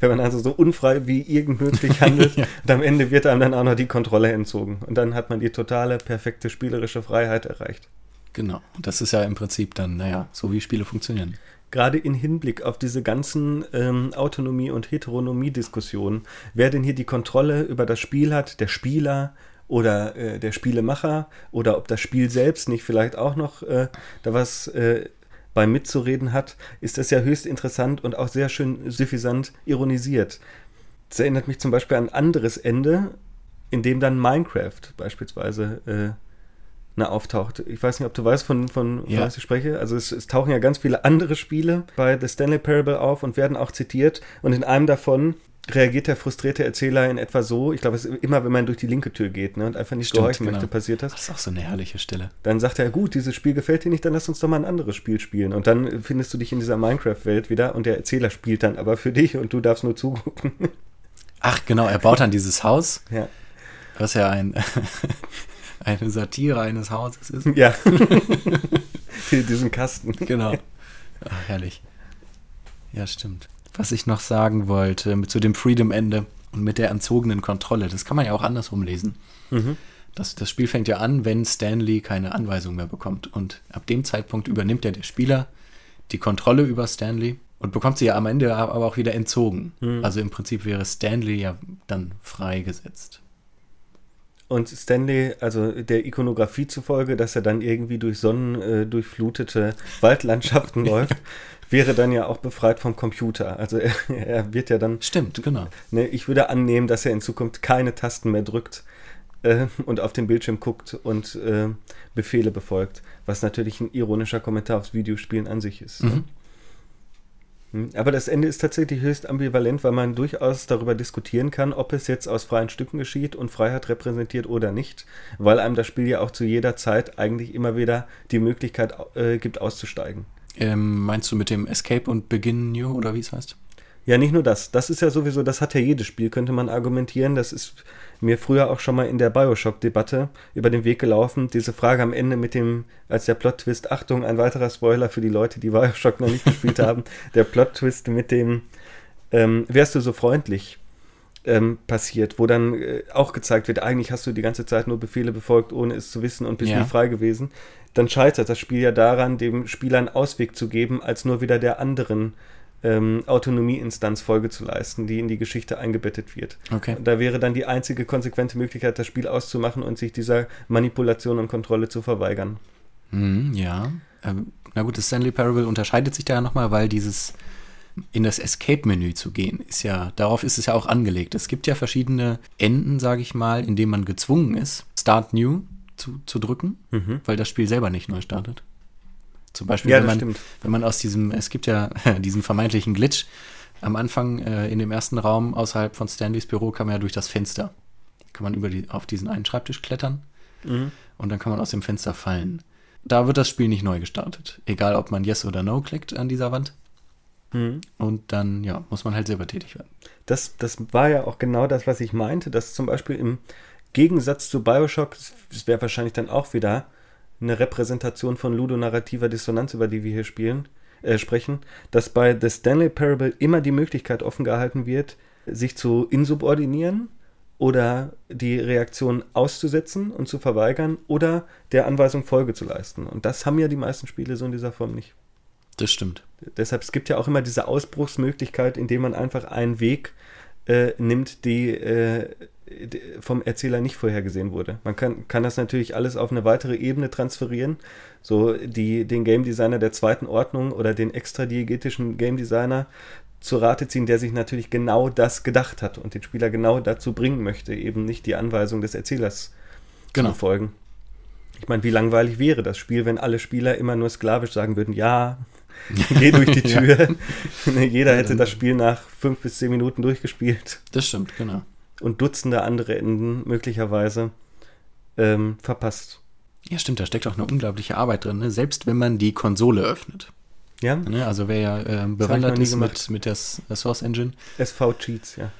[SPEAKER 1] Wenn man also so unfrei wie irgend möglich handelt
[SPEAKER 2] Ja.
[SPEAKER 1] und am Ende wird einem dann auch noch die Kontrolle entzogen. Und dann hat man die totale, perfekte spielerische Freiheit erreicht.
[SPEAKER 2] Genau. Und das ist ja im Prinzip dann, naja, so wie Spiele funktionieren.
[SPEAKER 1] Gerade in Hinblick auf diese ganzen ähm, Autonomie- und Heteronomie-Diskussionen, wer denn hier die Kontrolle über das Spiel hat, der Spieler oder äh, der Spielemacher oder ob das Spiel selbst nicht vielleicht auch noch äh, da was äh, beim Mitzureden hat, ist das ja höchst interessant und auch sehr schön suffisant ironisiert. Das erinnert mich zum Beispiel an ein anderes Ende, in dem dann Minecraft beispielsweise äh, na, auftaucht. Ich weiß nicht, ob du weißt, von, von, von
[SPEAKER 2] Ja.
[SPEAKER 1] was ich spreche. Also es, es tauchen ja ganz viele andere Spiele bei The Stanley Parable auf und werden auch zitiert. Und in einem davon reagiert der frustrierte Erzähler in etwa so, ich glaube, es ist immer, wenn man durch die linke Tür geht ne, und einfach nicht
[SPEAKER 2] Stimmt,
[SPEAKER 1] gehorchen
[SPEAKER 2] genau.
[SPEAKER 1] möchte, passiert das.
[SPEAKER 2] Das ist auch so eine herrliche Stelle.
[SPEAKER 1] Dann sagt er, gut, dieses Spiel gefällt dir nicht, dann lass uns doch mal ein anderes Spiel spielen. Und dann findest du dich in dieser Minecraft-Welt wieder und der Erzähler spielt dann aber für dich und du darfst nur zugucken.
[SPEAKER 2] Ach, genau, er baut dann dieses Haus,
[SPEAKER 1] ja.
[SPEAKER 2] was ja ein, eine Satire eines Hauses ist.
[SPEAKER 1] ja. Diesen Kasten.
[SPEAKER 2] Genau. Ach, herrlich. Ja, stimmt. Was ich noch sagen wollte mit zu dem Freedom-Ende und mit der entzogenen Kontrolle, das kann man ja auch andersrum lesen.
[SPEAKER 1] Mhm.
[SPEAKER 2] Das, das Spiel fängt ja an, wenn Stanley keine Anweisung mehr bekommt. Und ab dem Zeitpunkt übernimmt ja der Spieler die Kontrolle über Stanley und bekommt sie ja am Ende aber auch wieder entzogen. Also im Prinzip wäre Stanley ja dann freigesetzt.
[SPEAKER 1] Und Stanley, also der Ikonografie zufolge, dass er dann irgendwie durch sonnendurchflutete äh, durchflutete Waldlandschaften läuft, wäre dann ja auch befreit vom Computer. Also er, er wird ja dann,
[SPEAKER 2] Stimmt, genau.
[SPEAKER 1] ne, ich würde annehmen, dass er in Zukunft keine Tasten mehr drückt äh, und auf den Bildschirm guckt und äh, Befehle befolgt, was natürlich ein ironischer Kommentar aufs Videospielen an sich ist. Ne?
[SPEAKER 2] Mhm.
[SPEAKER 1] Hm, Aber das Ende ist tatsächlich höchst ambivalent, weil man durchaus darüber diskutieren kann, ob es jetzt aus freien Stücken geschieht und Freiheit repräsentiert oder nicht, weil einem das Spiel ja auch zu jeder Zeit eigentlich immer wieder die Möglichkeit äh, gibt, auszusteigen.
[SPEAKER 2] Ähm, meinst du mit dem Escape und Begin New oder wie es heißt?
[SPEAKER 1] Ja, nicht nur das. Das ist ja sowieso, das hat ja jedes Spiel, könnte man argumentieren. Das ist mir früher auch schon mal in der Bioshock-Debatte über den Weg gelaufen. Diese Frage am Ende mit dem, als der Plot-Twist, Achtung, ein weiterer Spoiler für die Leute, die Bioshock noch nicht gespielt haben, der Plot-Twist mit dem, ähm, wärst du so freundlich, ähm, passiert, wo dann äh, auch gezeigt wird, eigentlich hast du die ganze Zeit nur Befehle befolgt, ohne es zu wissen und bist
[SPEAKER 2] Ja.
[SPEAKER 1] nie frei gewesen. Dann scheitert das Spiel ja daran, dem Spieler einen Ausweg zu geben, als nur wieder der anderen ähm, Autonomieinstanz Folge zu leisten, die in die Geschichte eingebettet wird.
[SPEAKER 2] Okay.
[SPEAKER 1] Da wäre dann die einzige konsequente Möglichkeit, das Spiel auszumachen und sich dieser Manipulation und Kontrolle zu verweigern.
[SPEAKER 2] Mhm, ja. Ähm, na gut, das Stanley Parable unterscheidet sich da ja nochmal, weil dieses in das Escape-Menü zu gehen, ist ja, darauf ist es ja auch angelegt. Es gibt ja verschiedene Enden, sage ich mal, in denen man gezwungen ist, Start New zu, zu drücken,
[SPEAKER 1] Mhm.
[SPEAKER 2] weil das Spiel selber nicht neu startet. Zum Beispiel,
[SPEAKER 1] Ja,
[SPEAKER 2] wenn, man,
[SPEAKER 1] stimmt.
[SPEAKER 2] wenn man aus diesem, es gibt ja diesen vermeintlichen Glitch, diesen vermeintlichen Glitch am Anfang äh, in dem ersten Raum außerhalb von Stanleys Büro kann man ja durch das Fenster, kann man über die, auf diesen einen Schreibtisch klettern
[SPEAKER 1] Mhm.
[SPEAKER 2] und dann kann man aus dem Fenster fallen. Da wird das Spiel nicht neu gestartet. Egal, ob man Yes oder No klickt an dieser Wand.
[SPEAKER 1] Mhm.
[SPEAKER 2] Und dann, ja, muss man halt selber tätig werden.
[SPEAKER 1] Das, das war ja auch genau das, was ich meinte, dass zum Beispiel im Gegensatz zu Bioshock, es wäre wahrscheinlich dann auch wieder eine Repräsentation von ludonarrativer Dissonanz, über die wir hier spielen, äh, sprechen, dass bei The Stanley Parable immer die Möglichkeit offen gehalten wird, sich zu insubordinieren oder die Reaktion auszusetzen und zu verweigern oder der Anweisung Folge zu leisten. Und das haben ja die meisten Spiele so in dieser Form nicht.
[SPEAKER 2] Das stimmt.
[SPEAKER 1] Deshalb, es gibt ja auch immer diese Ausbruchsmöglichkeit, indem man einfach einen Weg äh, nimmt, die äh, die vom Erzähler nicht vorhergesehen wurde. Man kann, kann das natürlich alles auf eine weitere Ebene transferieren. So die, den Game Designer der zweiten Ordnung oder den extra diegetischen Game Designer zu Rate ziehen, der sich natürlich genau das gedacht hat und den Spieler genau dazu bringen möchte, eben nicht die Anweisung des Erzählers
[SPEAKER 2] Genau.
[SPEAKER 1] zu befolgen. Ich meine, wie langweilig wäre das Spiel, wenn alle Spieler immer nur sklavisch sagen würden, ja, geh durch die
[SPEAKER 2] Ja.
[SPEAKER 1] Tür. Jeder hätte das Spiel nach fünf bis zehn Minuten durchgespielt
[SPEAKER 2] Das stimmt, genau.
[SPEAKER 1] Und Dutzende andere Enden möglicherweise ähm, verpasst.
[SPEAKER 2] Ja, stimmt, da steckt auch eine unglaubliche Arbeit drin, ne? selbst wenn man die Konsole öffnet.
[SPEAKER 1] Ja,
[SPEAKER 2] Ne? Also wer ja
[SPEAKER 1] ich
[SPEAKER 2] bewandert ist mit, mit der S- Source Engine.
[SPEAKER 1] SV-Cheats, ja.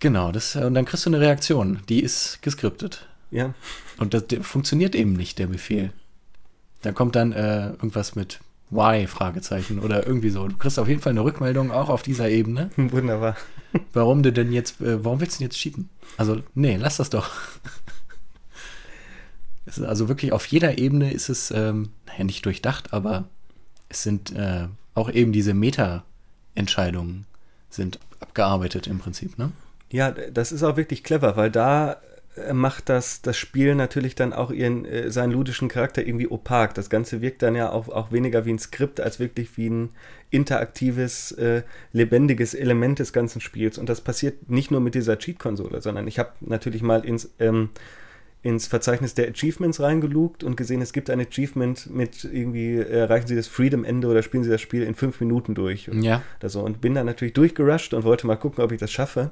[SPEAKER 2] Genau, das, äh, und dann kriegst du eine Reaktion, die ist geskriptet.
[SPEAKER 1] Ja,
[SPEAKER 2] Und das funktioniert eben nicht, der Befehl. Da kommt dann äh, irgendwas mit Why, Fragezeichen oder irgendwie so. Du kriegst auf jeden Fall eine Rückmeldung auch auf dieser Ebene,
[SPEAKER 1] wunderbar.
[SPEAKER 2] warum du denn jetzt, äh, warum willst du denn jetzt cheaten? Also, nee, lass das doch. Also wirklich auf jeder Ebene ist es, ähm, naja, nicht durchdacht, aber es sind äh, auch eben diese Meta-Entscheidungen sind abgearbeitet im Prinzip, ne?
[SPEAKER 1] Ja, das ist auch wirklich clever, weil da macht das, das Spiel natürlich dann auch ihren, äh, seinen ludischen Charakter irgendwie opak. Das Ganze wirkt dann ja auch, auch weniger wie ein Skript als wirklich wie ein interaktives, äh, lebendiges Element des ganzen Spiels. Und das passiert nicht nur mit dieser Cheat-Konsole, sondern ich habe natürlich mal ins, ähm, ins Verzeichnis der Achievements reingelugt und gesehen, es gibt ein Achievement mit irgendwie, äh, erreichen Sie das Freedom-Ende oder spielen Sie das Spiel in fünf Minuten durch.
[SPEAKER 2] Ja.
[SPEAKER 1] oder so. Und bin dann natürlich durchgerusht und wollte mal gucken, ob ich das schaffe.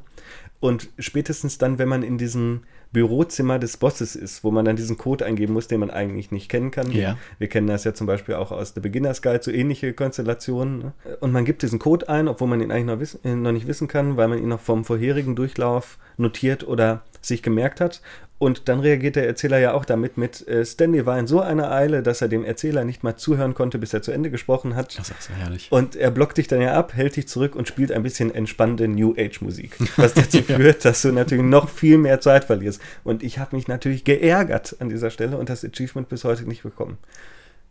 [SPEAKER 1] Und spätestens dann, wenn man in diesem Bürozimmer des Bosses ist, wo man dann diesen Code eingeben muss, den man eigentlich nicht kennen kann.
[SPEAKER 2] Ja.
[SPEAKER 1] Wir kennen das ja zum Beispiel auch aus der Beginner's Guide, so ähnliche Konstellationen. Ne? Und man gibt diesen Code ein, obwohl man ihn eigentlich noch, wissen, äh, noch nicht wissen kann, weil man ihn noch vom vorherigen Durchlauf notiert oder sich gemerkt hat. Und dann reagiert der Erzähler ja auch damit mit, äh, Stanley war in so einer Eile, dass er dem Erzähler nicht mal zuhören konnte, bis er zu Ende gesprochen hat.
[SPEAKER 2] Das ist so herrlich.
[SPEAKER 1] Und er blockt dich dann ja ab, hält dich zurück und spielt ein bisschen entspannende New Age Musik. Was dazu führt, dass du natürlich noch viel mehr Zeit verlierst. Und ich habe mich natürlich geärgert an dieser Stelle und das Achievement bis heute nicht bekommen.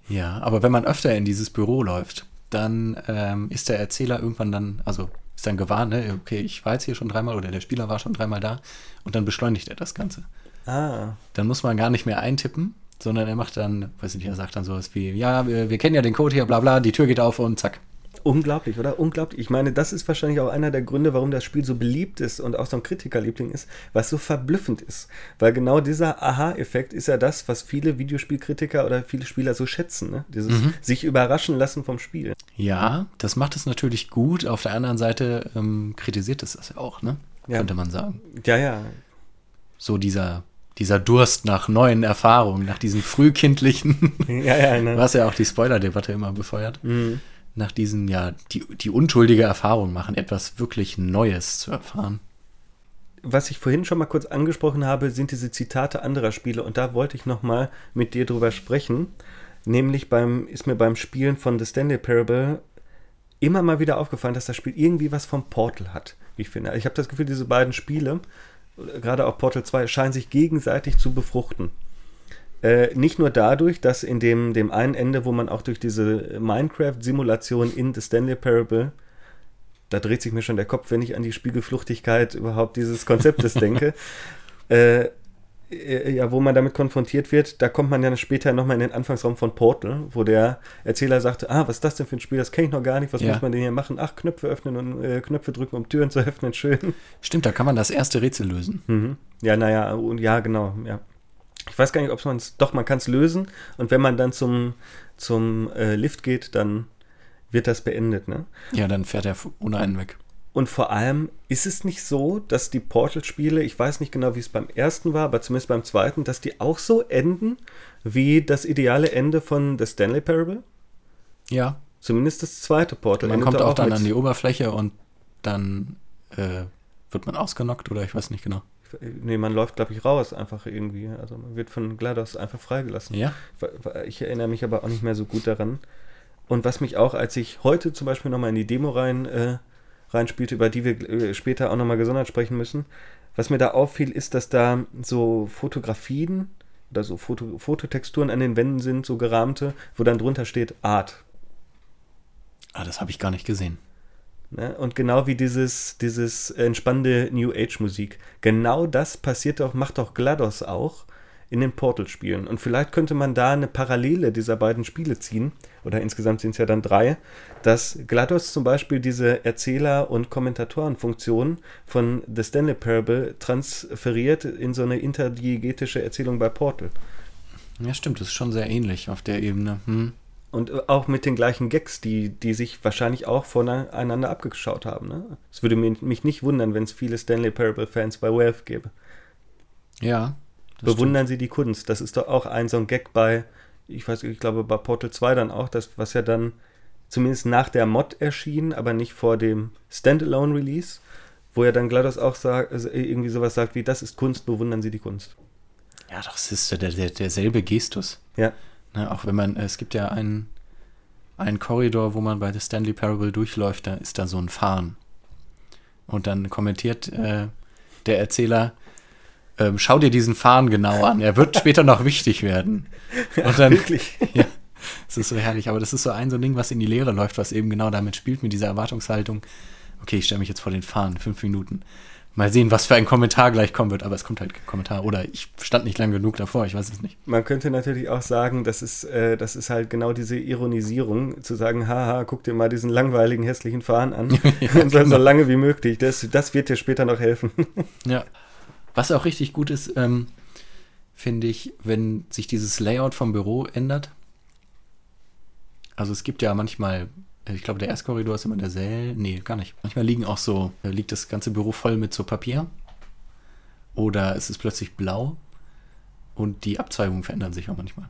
[SPEAKER 2] Ja, aber wenn man öfter in dieses Büro läuft, dann ähm, ist der Erzähler irgendwann dann, also ist dann gewarnt, ne, okay, ich war jetzt hier schon dreimal oder der Spieler war schon dreimal da und dann beschleunigt er das Ganze.
[SPEAKER 1] Ah,
[SPEAKER 2] Dann muss man gar nicht mehr eintippen, sondern er macht dann, weiß nicht, er sagt dann sowas wie, ja, wir, wir kennen ja den Code hier, bla bla, die Tür geht auf und zack.
[SPEAKER 1] Unglaublich, oder? Unglaublich. Ich meine, das ist wahrscheinlich auch einer der Gründe, warum das Spiel so beliebt ist und auch so ein Kritikerliebling ist, was so verblüffend ist. Weil genau dieser Aha-Effekt ist ja das, was viele Videospielkritiker oder viele Spieler so schätzen. Ne? Dieses sich überraschen lassen vom Spiel.
[SPEAKER 2] Ja, das macht es natürlich gut. Auf der anderen Seite ähm, kritisiert es das ja auch, ne?
[SPEAKER 1] Ja.
[SPEAKER 2] Könnte man sagen.
[SPEAKER 1] Ja, ja,
[SPEAKER 2] So dieser, dieser Durst nach neuen Erfahrungen, nach diesen frühkindlichen,
[SPEAKER 1] ja, ja. Ne?
[SPEAKER 2] was ja auch die Spoiler-Debatte immer befeuert,
[SPEAKER 1] Mhm.
[SPEAKER 2] Nach diesen, ja, die, die unschuldige Erfahrung machen, etwas wirklich Neues zu erfahren.
[SPEAKER 1] was ich vorhin schon mal kurz angesprochen habe, sind diese Zitate anderer Spiele und da wollte ich noch mal mit dir drüber sprechen. Nämlich beim, ist mir beim Spielen von The Stanley Parable immer mal wieder aufgefallen, dass das Spiel irgendwie was vom Portal hat, ich finde. Ich habe das Gefühl, diese beiden Spiele, gerade auch Portal 2, scheinen sich gegenseitig zu befruchten. Äh, nicht nur dadurch, dass in dem, dem einen Ende, wo man auch durch diese Minecraft-Simulation in The Stanley Parable da dreht sich mir schon der Kopf, wenn ich an die Spiegelfluchtigkeit überhaupt dieses Konzeptes denke. Äh, äh, ja, wo man damit konfrontiert wird, da kommt man ja später nochmal in den Anfangsraum von Portal, wo der Erzähler sagte, ah, was ist das denn für ein Spiel, das kenne ich noch gar nicht, was
[SPEAKER 2] Ja.
[SPEAKER 1] muss man denn hier machen? Ach, Knöpfe öffnen und äh, Knöpfe drücken, um Türen zu öffnen, schön.
[SPEAKER 2] Stimmt, da kann man das erste Rätsel lösen.
[SPEAKER 1] Mhm. Ja, naja, und ja, genau, ja. Ich weiß gar nicht, ob man es, doch, man kann es lösen und wenn man dann zum, zum äh, Lift geht, dann wird das beendet, ne?
[SPEAKER 2] Ja, dann fährt er ohne einen weg.
[SPEAKER 1] Und vor allem ist es nicht so, dass die Portal-Spiele, ich weiß nicht genau, wie es beim ersten war, aber zumindest beim zweiten, dass die auch so enden wie das ideale Ende von The Stanley Parable?
[SPEAKER 2] Ja.
[SPEAKER 1] Zumindest das zweite Portal.
[SPEAKER 2] Man kommt auch, auch dann an die Oberfläche und dann äh, wird man ausgenockt oder ich weiß nicht genau.
[SPEAKER 1] Nee, man läuft, glaube ich, raus einfach irgendwie. Also man wird von GLaDOS einfach freigelassen.
[SPEAKER 2] Ja.
[SPEAKER 1] Ich erinnere mich aber auch nicht mehr so gut daran. Und was mich auch, als ich heute zum Beispiel nochmal in die Demo rein äh, reinspielte, über die wir äh, später auch nochmal gesondert sprechen müssen. Was mir da auffiel, ist, dass da so Fotografien oder so Foto, Fototexturen an den Wänden sind, so gerahmte, wo dann drunter steht Art.
[SPEAKER 2] Ah, das habe ich gar nicht gesehen.
[SPEAKER 1] Ne? Und genau wie dieses, dieses entspannende New Age Musik. Genau das passiert doch, macht doch GLaDOS auch in den Portal-Spielen. Und vielleicht könnte man da eine Parallele dieser beiden Spiele ziehen, oder insgesamt sind es ja dann drei, dass GLaDOS zum Beispiel diese Erzähler- und Kommentatorenfunktion von The Stanley Parable transferiert in so eine interdiegetische Erzählung bei Portal.
[SPEAKER 2] Ja, stimmt, das ist schon sehr ähnlich auf der Ebene. Hm.
[SPEAKER 1] Und auch mit den gleichen Gags, die, die sich wahrscheinlich auch voneinander abgeschaut haben. Ne? Es würde mich nicht wundern, wenn es viele Stanley Parable-Fans bei Valve gäbe.
[SPEAKER 2] Ja,
[SPEAKER 1] bewundern stimmt. sie die Kunst. Das ist doch auch ein so ein Gag bei, ich weiß, ich glaube bei Portal 2 dann auch, das, was ja dann zumindest nach der Mod erschien, aber nicht vor dem Standalone-Release, wo er dann GLaDOS auch sagt, also irgendwie sowas sagt wie, das ist Kunst, bewundern Sie die Kunst.
[SPEAKER 2] Ja, das ist der, der, derselbe Gestus.
[SPEAKER 1] Ja.
[SPEAKER 2] Ne, auch wenn man, es gibt ja einen, einen Korridor, wo man bei The Stanley Parable durchläuft, da ist da so ein Fahren. Und dann kommentiert äh, der Erzähler, ähm, schau dir diesen Fahnen genau an. Er wird später noch wichtig werden.
[SPEAKER 1] Und dann, wirklich?
[SPEAKER 2] Ja, es ist so herrlich. Aber das ist so ein so ein Ding, was in die Leere läuft, was eben genau damit spielt, mit dieser Erwartungshaltung. Okay, ich stelle mich jetzt vor den Fahnen, fünf Minuten. Mal sehen, was für ein Kommentar gleich kommen wird, aber es kommt halt kein Kommentar. Oder ich stand nicht lang genug davor, ich weiß es nicht.
[SPEAKER 1] Man könnte natürlich auch sagen, das ist, äh, das ist halt genau diese Ironisierung, zu sagen, haha, guck dir mal diesen langweiligen, hässlichen Fahnen an. ja, und genau. so lange wie möglich. Das, das wird dir später noch helfen.
[SPEAKER 2] ja. Was auch richtig gut ist, ähm, finde ich, wenn sich dieses Layout vom Büro ändert. Also es gibt ja manchmal, ich glaube, der Erstkorridor ist immer derselbe. Nee, gar nicht. Manchmal liegen auch so, liegt das ganze Büro voll mit so Papier. Oder es ist plötzlich blau. Und die Abzweigungen verändern sich auch manchmal.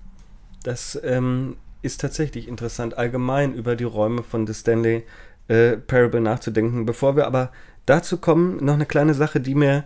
[SPEAKER 1] Das ähm, ist tatsächlich interessant, allgemein über die Räume von The Stanley äh, Parable nachzudenken. Bevor wir aber dazu kommen, noch eine kleine Sache, die mir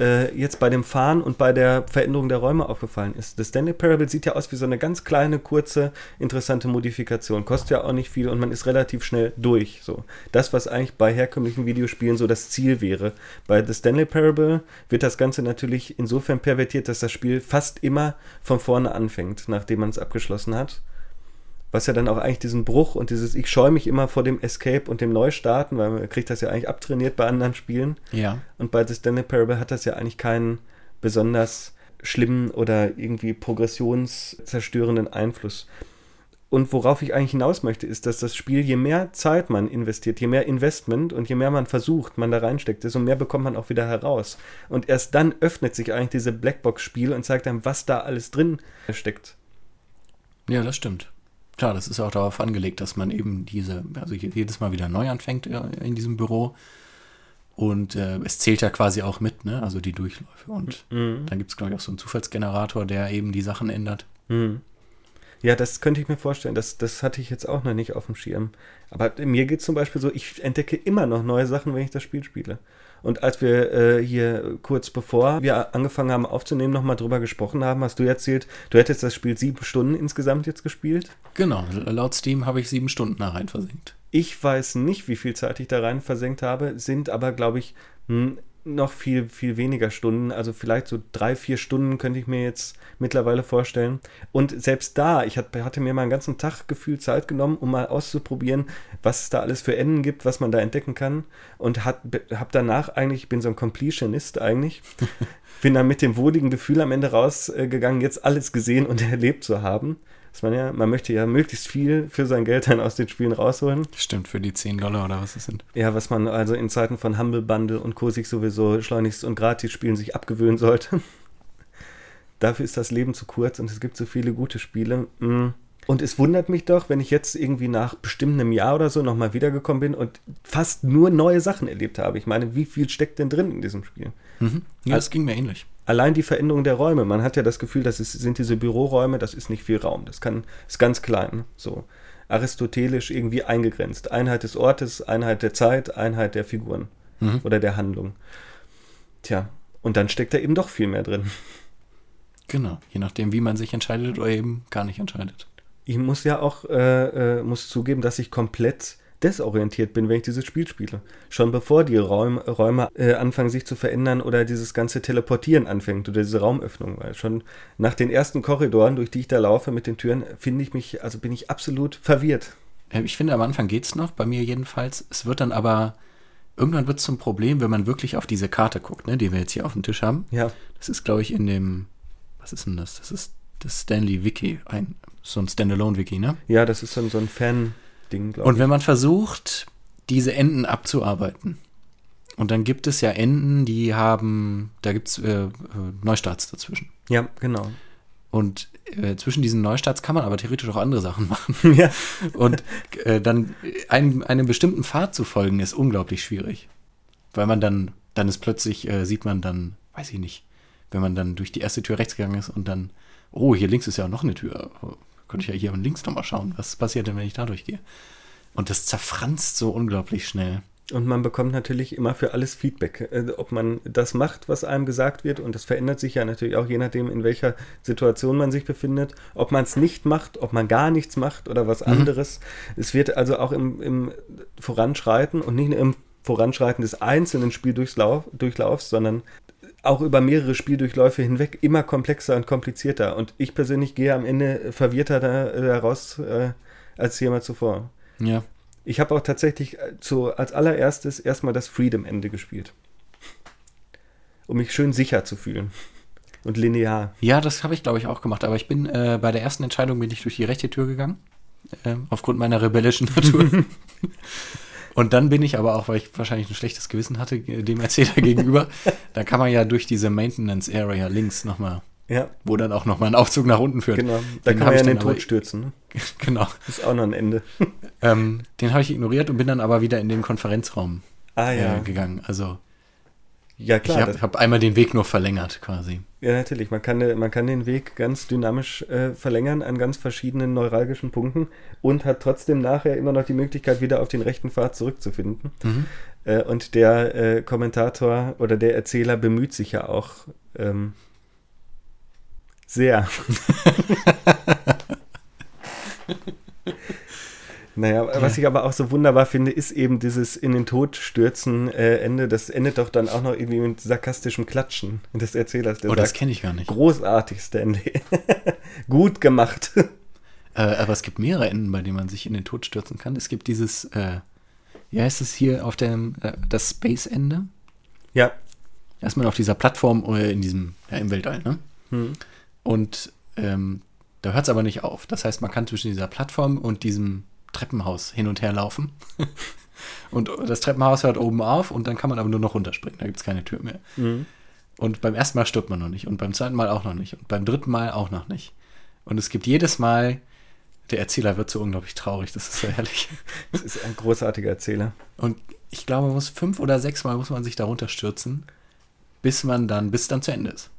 [SPEAKER 1] äh, jetzt bei dem Fahren und bei der Veränderung der Räume aufgefallen ist. Das Stanley Parable sieht ja aus wie so eine ganz kleine, kurze, interessante Modifikation. Kostet ja auch nicht viel und man ist relativ schnell durch. So. Das, was eigentlich bei herkömmlichen Videospielen so das Ziel wäre. Bei The Stanley Parable wird das Ganze natürlich insofern pervertiert, dass das Spiel fast immer von vorne anfängt, nachdem man es abgeschlossen hat was ja dann auch eigentlich diesen Bruch und dieses, ich scheue mich immer vor dem Escape und dem Neustarten, weil man kriegt das ja eigentlich abtrainiert bei anderen Spielen.
[SPEAKER 2] Ja.
[SPEAKER 1] Und bei The Stanley Parable hat das ja eigentlich keinen besonders schlimmen oder irgendwie progressionszerstörenden Einfluss. Und worauf ich eigentlich hinaus möchte, ist, dass das Spiel, je mehr Zeit man investiert, je mehr Investment und je mehr man versucht, man da reinsteckt, desto mehr bekommt man auch wieder heraus. Und erst dann öffnet sich eigentlich diese Blackbox-Spiel und zeigt einem, was da alles drin steckt.
[SPEAKER 2] Ja, das stimmt. Klar, das ist auch darauf angelegt, dass man eben diese, also jedes Mal wieder neu anfängt äh, in diesem Büro. Und äh, es zählt ja quasi auch mit, ne? Also die Durchläufe. Und mhm. dann gibt es, glaube ich, auch so einen Zufallsgenerator, der eben die Sachen ändert.
[SPEAKER 1] Mhm. Ja, das könnte ich mir vorstellen. Das, das hatte ich jetzt auch noch nicht auf dem Schirm. Aber mir geht es zum Beispiel so, ich entdecke immer noch neue Sachen, wenn ich das Spiel spiele. Und als wir äh, hier kurz bevor wir angefangen haben aufzunehmen, nochmal drüber gesprochen haben, hast du erzählt, du hättest das Spiel sieben Stunden insgesamt jetzt gespielt?
[SPEAKER 2] Genau, laut Steam habe ich sieben Stunden da rein versenkt.
[SPEAKER 1] Ich weiß nicht, wie viel Zeit ich da rein versenkt habe, sind aber, glaube ich, hm, noch viel, viel weniger Stunden. Also vielleicht so drei, vier Stunden könnte ich mir jetzt mittlerweile vorstellen. Und selbst da, ich hatte mir mal einen ganzen Tag gefühlt Zeit genommen, um mal auszuprobieren, was es da alles für Enden gibt, was man da entdecken kann. Und habe danach eigentlich, ich bin so ein Completionist eigentlich, bin dann mit dem wohligen Gefühl am Ende rausgegangen, jetzt alles gesehen und erlebt zu haben dass man ja, man möchte ja möglichst viel für sein Geld dann aus den Spielen rausholen.
[SPEAKER 2] Stimmt, für die 10 Dollar oder was es sind.
[SPEAKER 1] Ja, was man also in Zeiten von Humble Bundle und Co. sich sowieso schleunigst und gratis spielen sich abgewöhnen sollte. Dafür ist das Leben zu kurz und es gibt so viele gute Spiele. Mm. Und es wundert mich doch, wenn ich jetzt irgendwie nach bestimmt einem Jahr oder so nochmal wiedergekommen bin und fast nur neue Sachen erlebt habe. Ich meine, wie viel steckt denn drin in diesem Spiel?
[SPEAKER 2] Mhm. Ja, das ging mir ähnlich.
[SPEAKER 1] Allein die Veränderung der Räume. Man hat ja das Gefühl, das ist, sind diese Büroräume, das ist nicht viel Raum. Das kann, ist ganz klein. So aristotelisch irgendwie eingegrenzt. Einheit des Ortes, Einheit der Zeit, Einheit der Figuren mhm. oder der Handlung. Tja, und dann steckt da eben doch viel mehr drin.
[SPEAKER 2] Genau, je nachdem, wie man sich entscheidet oder eben gar nicht entscheidet.
[SPEAKER 1] Ich muss ja auch äh, äh, muss zugeben, dass ich komplett desorientiert bin, wenn ich dieses Spiel spiele. Schon bevor die Räum, Räume äh, anfangen sich zu verändern oder dieses ganze Teleportieren anfängt oder diese Raumöffnung. Weil schon nach den ersten Korridoren, durch die ich da laufe mit den Türen, finde ich mich, also bin ich absolut verwirrt.
[SPEAKER 2] Ich finde, am Anfang geht es noch, bei mir jedenfalls. Es wird dann aber, irgendwann wird es zum Problem, wenn man wirklich auf diese Karte guckt, ne, die wir jetzt hier auf dem Tisch haben.
[SPEAKER 1] Ja.
[SPEAKER 2] Das ist, glaube ich, in dem, was ist denn das? Das ist das Stanley Wiki, ein, so ein Standalone-Wiki, ne?
[SPEAKER 1] Ja, das ist dann so ein Fan- Ding,
[SPEAKER 2] glaube ich. Und wenn man versucht, diese Enden abzuarbeiten, und dann gibt es ja Enden, die haben, da gibt es äh, äh, Neustarts dazwischen.
[SPEAKER 1] Ja, genau.
[SPEAKER 2] Und äh, zwischen diesen Neustarts kann man aber theoretisch auch andere Sachen machen.
[SPEAKER 1] Ja.
[SPEAKER 2] Und äh, dann einem, einem bestimmten Pfad zu folgen, ist unglaublich schwierig. Weil man dann, dann ist plötzlich, äh, sieht man dann, weiß ich nicht, wenn man dann durch die erste Tür rechts gegangen ist und dann, oh, hier links ist ja auch noch eine Tür könnte ich ja hier links nochmal schauen, was passiert denn, wenn ich da durchgehe. Und das zerfranst so unglaublich schnell.
[SPEAKER 1] Und man bekommt natürlich immer für alles Feedback, äh, ob man das macht, was einem gesagt wird. Und das verändert sich ja natürlich auch je nachdem, in welcher Situation man sich befindet. Ob man es nicht macht, ob man gar nichts macht oder was mhm. anderes. Es wird also auch im, im Voranschreiten und nicht nur im Voranschreiten des einzelnen Spieldurchlaufs, sondern auch über mehrere Spieldurchläufe hinweg immer komplexer und komplizierter. Und ich persönlich gehe am Ende verwirrter da, da raus äh, als jemals zuvor.
[SPEAKER 2] Ja.
[SPEAKER 1] Ich habe auch tatsächlich äh, zu, als allererstes erstmal das Freedom-Ende gespielt. Um mich schön sicher zu fühlen. Und linear.
[SPEAKER 2] Ja, das habe ich, glaube ich, auch gemacht. Aber ich bin äh, bei der ersten Entscheidung bin ich durch die rechte Tür gegangen. Äh, aufgrund meiner rebellischen Natur. Und dann bin ich aber auch, weil ich wahrscheinlich ein schlechtes Gewissen hatte dem Erzähler gegenüber, da kann man ja durch diese Maintenance Area links nochmal,
[SPEAKER 1] ja.
[SPEAKER 2] wo dann auch nochmal ein Aufzug nach unten führt.
[SPEAKER 1] Genau, da den kann man ja in den Tod stürzen. Ne?
[SPEAKER 2] genau.
[SPEAKER 1] Das ist auch noch ein Ende.
[SPEAKER 2] ähm, den habe ich ignoriert und bin dann aber wieder in den Konferenzraum
[SPEAKER 1] ah, ja.
[SPEAKER 2] äh, gegangen. Also
[SPEAKER 1] ja, klar.
[SPEAKER 2] Ich habe hab einmal den Weg nur verlängert quasi.
[SPEAKER 1] Ja, natürlich. Man kann, man kann den Weg ganz dynamisch äh, verlängern an ganz verschiedenen neuralgischen Punkten und hat trotzdem nachher immer noch die Möglichkeit, wieder auf den rechten Pfad zurückzufinden. Mhm. Äh, und der äh, Kommentator oder der Erzähler bemüht sich ja auch ähm, sehr. Naja, ja. was ich aber auch so wunderbar finde, ist eben dieses in den Tod stürzen äh, Ende. Das endet doch dann auch noch irgendwie mit sarkastischem Klatschen des Erzählers.
[SPEAKER 2] Der oh, sagt, das kenne ich gar nicht.
[SPEAKER 1] Großartig, Stanley. Gut gemacht.
[SPEAKER 2] Äh, aber es gibt mehrere Enden, bei denen man sich in den Tod stürzen kann. Es gibt dieses, äh, wie heißt es hier auf dem, äh, das Space-Ende?
[SPEAKER 1] Ja.
[SPEAKER 2] Erstmal auf dieser Plattform äh, in diesem, ja, im Weltall, ne? Hm. Und ähm, da hört es aber nicht auf. Das heißt, man kann zwischen dieser Plattform und diesem Treppenhaus hin und her laufen. und das Treppenhaus hört oben auf und dann kann man aber nur noch runterspringen. Da gibt es keine Tür mehr. Mhm. Und beim ersten Mal stirbt man noch nicht und beim zweiten Mal auch noch nicht und beim dritten Mal auch noch nicht. Und es gibt jedes Mal, der Erzähler wird so unglaublich traurig, das ist so herrlich.
[SPEAKER 1] Das ist ein großartiger Erzähler.
[SPEAKER 2] Und ich glaube, man muss fünf oder sechs Mal muss man sich darunter stürzen, bis man dann, bis dann zu Ende ist.